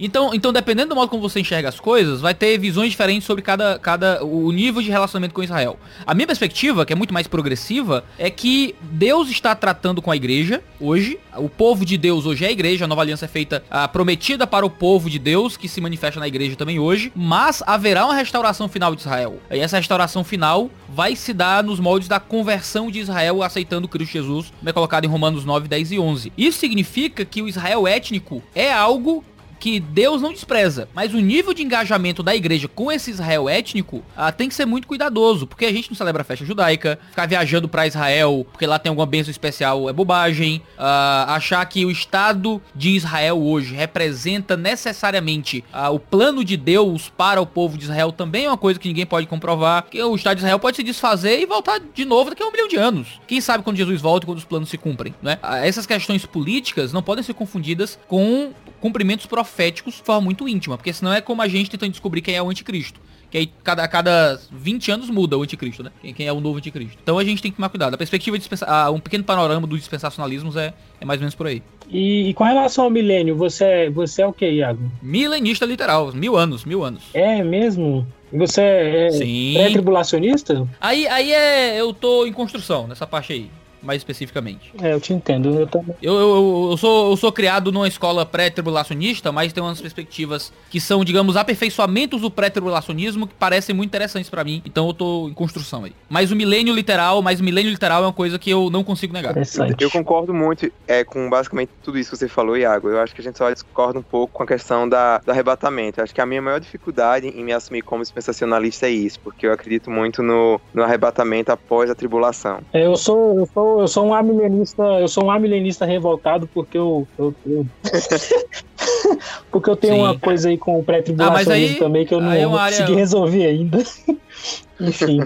Então, então, dependendo do modo como você enxerga as coisas, vai ter visões diferentes sobre cada, cada o nível de relacionamento com Israel. A minha perspectiva, que é muito mais progressiva, é que Deus está tratando com a igreja hoje. O povo de Deus hoje é a igreja, a nova aliança é feita a prometida para o povo de Deus, que se manifesta na igreja também hoje, mas haverá uma restauração final de Israel. E essa restauração final vai se dar nos moldes da conversão de Israel aceitando Cristo Jesus, como é colocado em Romanos 9, 10 e 11. Isso significa que o Israel étnico é algo que Deus não despreza, mas o nível de engajamento da igreja com esse Israel étnico ah, tem que ser muito cuidadoso, porque a gente não celebra a festa judaica, ficar viajando para Israel porque lá tem alguma bênção especial é bobagem, ah, achar que o Estado de Israel hoje representa necessariamente ah, o plano de Deus para o povo de Israel também é uma coisa que ninguém pode comprovar, que o Estado de Israel pode se desfazer e voltar de novo daqui a um milhão de anos. Quem sabe quando Jesus volta e quando os planos se cumprem, né? Essas questões políticas não podem ser confundidas com cumprimentos proféticos de forma muito íntima, porque senão é como a gente tentando descobrir quem é o anticristo. Que aí cada, cada 20 anos muda o anticristo, né? Quem, quem é o novo anticristo. Então a gente tem que tomar cuidado. A perspectiva de dispensar, ah, um pequeno panorama dos dispensacionalismos é, é mais ou menos por aí. E, e, com relação ao milênio, você, é, você é o que, Iago? Milenista literal, mil anos, mil anos. É mesmo? Você é pré-tribulacionista? Aí, aí é. Eu tô em construção nessa parte aí mais especificamente. É, eu te entendo, eu também. Eu, eu, eu, sou, eu sou criado numa escola pré-tribulacionista, mas tem umas perspectivas que são, digamos, aperfeiçoamentos do pré-tribulacionismo que parecem muito interessantes para mim. Então eu tô em construção aí. Mas o milênio literal, mas o milênio literal é uma coisa que eu não consigo negar. Eu concordo muito é, com basicamente tudo isso que você falou, Iago. Eu acho que a gente só discorda um pouco com a questão da, do arrebatamento. Eu acho que a minha maior dificuldade em me assumir como dispensacionalista é isso, porque eu acredito muito no, no arrebatamento após a tribulação. É, eu sou, eu sou eu sou um amilenista, eu sou um amilenista revoltado porque eu, eu, eu... [LAUGHS] porque eu tenho Sim. uma coisa aí com o pré-tribulacionismo ah, também que eu não, é não área... consegui resolver ainda. Enfim.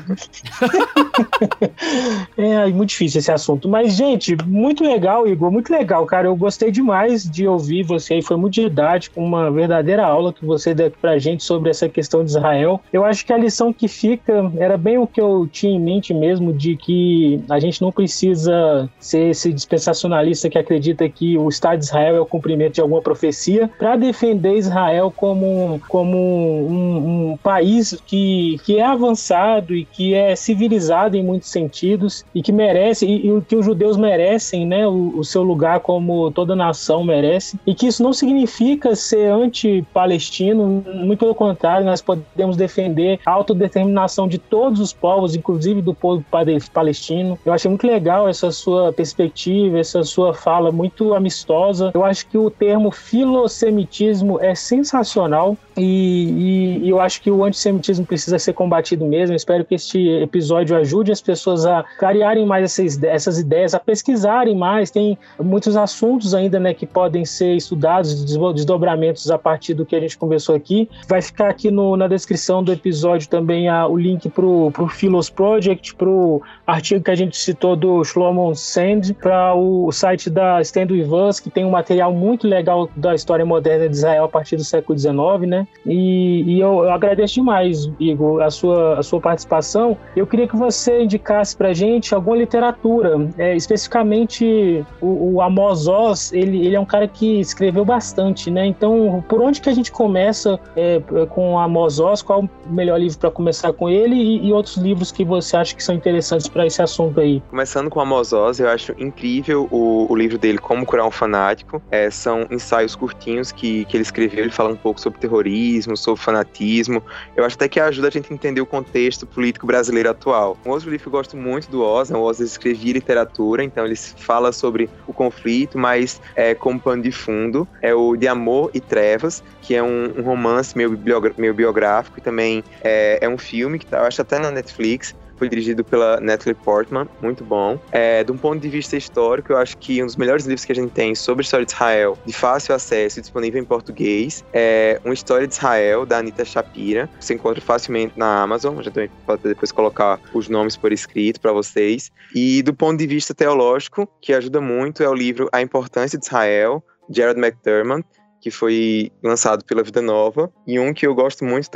é muito difícil esse assunto. Mas, gente, muito legal, Igor. Muito legal, cara. Eu gostei demais de ouvir você e foi muito didático, uma verdadeira aula que você deu pra gente sobre essa questão de Israel. Eu acho que a lição que fica era bem o que eu tinha em mente mesmo, de que a gente não precisa ser esse dispensacionalista que acredita que o Estado de Israel é o cumprimento de alguma profecia para defender Israel como, como um, um país que, que é avançado e que é civilizado em muitos sentidos e que merece e, e que os judeus merecem, né, o, o, seu lugar como toda nação merece e que isso não significa ser anti-palestino, muito pelo contrário, nós podemos defender a autodeterminação de todos os povos, inclusive do povo palestino. Eu achei muito legal essa sua perspectiva, essa sua fala muito amistosa. Eu acho que o termo filosemitismo é sensacional e, e, e eu acho que o antissemitismo precisa ser combatido mesmo Espero que este episódio ajude as pessoas a clarearem mais essas, essas ideias, a pesquisarem mais. Tem muitos assuntos ainda né, que podem ser estudados, desdobramentos a partir do que a gente conversou aqui. Vai ficar aqui no, na descrição do episódio também a, o link para o Philos Project, para o artigo que a gente citou do Shlomo Sand, para o site da Stand With Us, que tem um material muito legal da história moderna de Israel a partir do século XIX, né? E, e eu, eu, agradeço demais, Igor, a sua, a sua participação. Eu queria que você indicasse para gente alguma literatura, é, especificamente o, o Amos Oz, ele, ele é um cara que escreveu bastante, né? Então, por onde que a gente começa é, com Amos Oz? Qual o melhor livro para começar com ele e, e, outros livros que você acha que são interessantes para esse assunto aí? Começando com Amos Oz, eu acho incrível o, o livro dele, Como Curar um Fanático. É, são ensaios curtinhos que, que ele escreveu, ele fala um pouco sobre terrorismo, sobre fanatismo. Eu acho até que ajuda a gente a entender o contexto contexto político brasileiro atual. Um outro livro que eu gosto muito do Oz, né? o Oz escrevia literatura, então ele fala sobre o conflito, mas é, como pano de fundo, é o De Amor e Trevas, que é um, um romance meio, meio biográfico e também é, é um filme que tá, eu acho até na Netflix, foi dirigido pela Natalie Portman, muito bom. É, de um ponto de vista histórico, eu acho que um dos melhores livros que a gente tem sobre a história de Israel, de fácil acesso e disponível em português, é Uma História de Israel, da Anita Shapira. Você encontra facilmente na Amazon, já também pode depois colocar os nomes por escrito para vocês. E do ponto de vista teológico, que ajuda muito, é o livro A Importância de Israel, Jared McDermott, que foi lançado pela Vida Nova, e um que eu gosto muito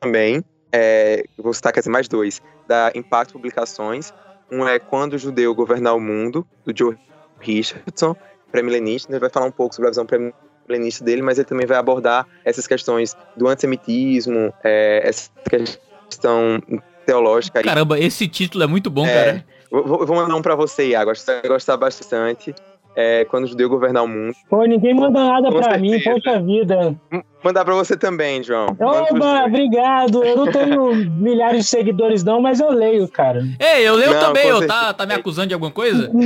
também, é, vou citar quer dizer, mais dois, da Impacto Publicações. Um é Quando o Judeu Governar o Mundo, do Joe Richardson, pré-milenista, ele vai falar um pouco sobre a visão pré-milenista dele, mas ele também vai abordar essas questões do antissemitismo, é, essa questão teológica. Caramba, esse título é muito bom, é, cara. Vou, vou mandar um pra você, Iago, acho que você vai gostar bastante é, quando o judeu governar o mundo. Pô, ninguém manda nada Com pra certeza. mim, poxa vida. Mandar pra você também, João. Oba, obrigado. Eu não tenho [LAUGHS] milhares de seguidores, não, mas eu leio, cara. Ei, eu leio não, também. Eu, tá, tá me acusando de alguma coisa? [LAUGHS]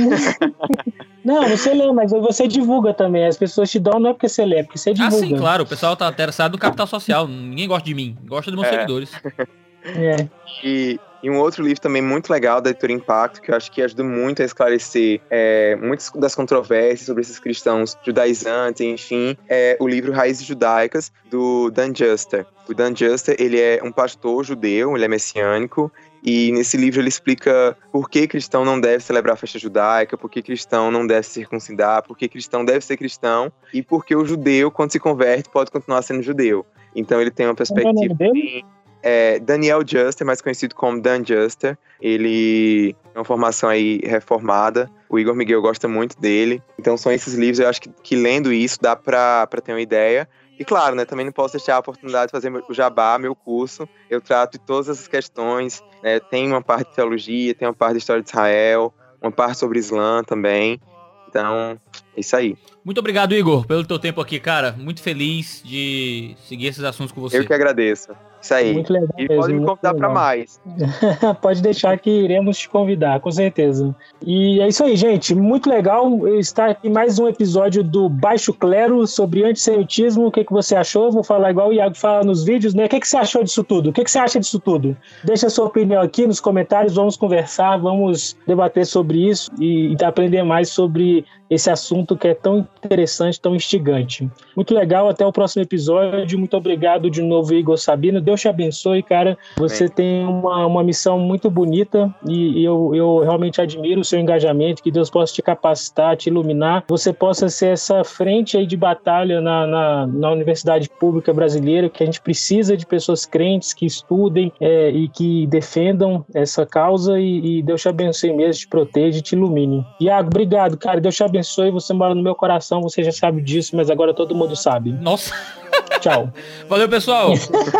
Não, você lê, mas você divulga também. As pessoas te dão não é porque você lê, é porque você divulga. Ah, sim, claro. O pessoal tá interessado no capital social. Ninguém gosta de mim. Gosta dos meus é. seguidores. É. E, e, um outro livro também muito legal da editora Impacto, que eu acho que ajuda muito a esclarecer é, muitas das controvérsias sobre esses cristãos judaizantes, enfim, é o livro Raízes Judaicas, do Dan Juster. O Dan Juster, ele é um pastor judeu, ele é messiânico, e nesse livro ele explica por que cristão não deve celebrar a festa judaica, por que cristão não deve circuncidar, por que cristão deve ser cristão e por que o judeu, quando se converte, pode continuar sendo judeu. Então ele tem uma perspectiva bem é Daniel Juster, mais conhecido como Dan Juster. Ele é uma formação aí reformada. O Igor Miguel gosta muito dele. Então são esses livros, eu acho que, que lendo isso dá para ter uma ideia. E claro, né, também não posso deixar a oportunidade de fazer o jabá, meu curso. Eu trato de todas essas questões. Né, tem uma parte de teologia, tem uma parte de história de Israel, uma parte sobre Islã também. Então, é isso aí. Muito obrigado, Igor, pelo teu tempo aqui, cara. Muito feliz de seguir esses assuntos com você. Eu que agradeço. Isso aí. Muito legal. E mesmo, pode me convidar para mais. [LAUGHS] pode deixar que iremos te convidar, com certeza. E é isso aí, gente. Muito legal estar aqui mais um episódio do Baixo Clero sobre antissemitismo. O que, que você achou? Vou falar igual o Iago fala nos vídeos, né? O que, que você achou disso tudo? O que, que você acha disso tudo? Deixa a sua opinião aqui nos comentários, vamos conversar, vamos debater sobre isso e, e aprender mais sobre esse assunto que é tão interessante, tão instigante. Muito legal, até o próximo episódio. Muito obrigado de novo, Igor Sabino. Deus te abençoe, cara. Você tem uma, uma missão muito bonita e, e eu, eu realmente admiro o seu engajamento. Que Deus possa te capacitar, te iluminar. Você possa ser essa frente aí de batalha na, na, na Universidade Pública Brasileira, que a gente precisa de pessoas crentes que estudem é, e que defendam essa causa. E, e Deus te abençoe mesmo, te proteja e te ilumine. Iago, obrigado, cara. Deus te abençoe. Você mora no meu coração, você já sabe disso, mas agora todo mundo sabe. Nossa. Tchau. [LAUGHS] Valeu, pessoal.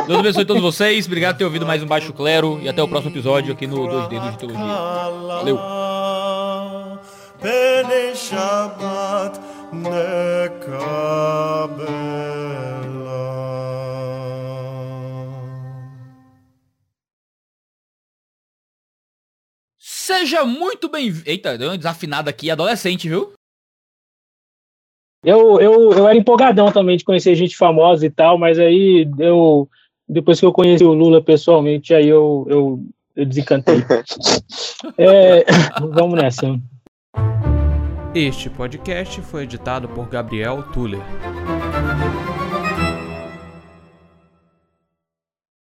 Deus abençoe todos vocês. Obrigado por ter ouvido mais um Baixo Clero. E até o próximo episódio aqui no 2 Dedos de Teologia. Valeu. Seja muito bem-vindo. Eita, deu uma desafinada aqui, adolescente, viu? Eu, eu, eu era empolgadão também de conhecer gente famosa e tal, mas aí eu depois que eu conheci o Lula pessoalmente, aí eu, eu, eu desencantei. [LAUGHS] é, vamos nessa. Este podcast foi editado por Gabriel Tuller.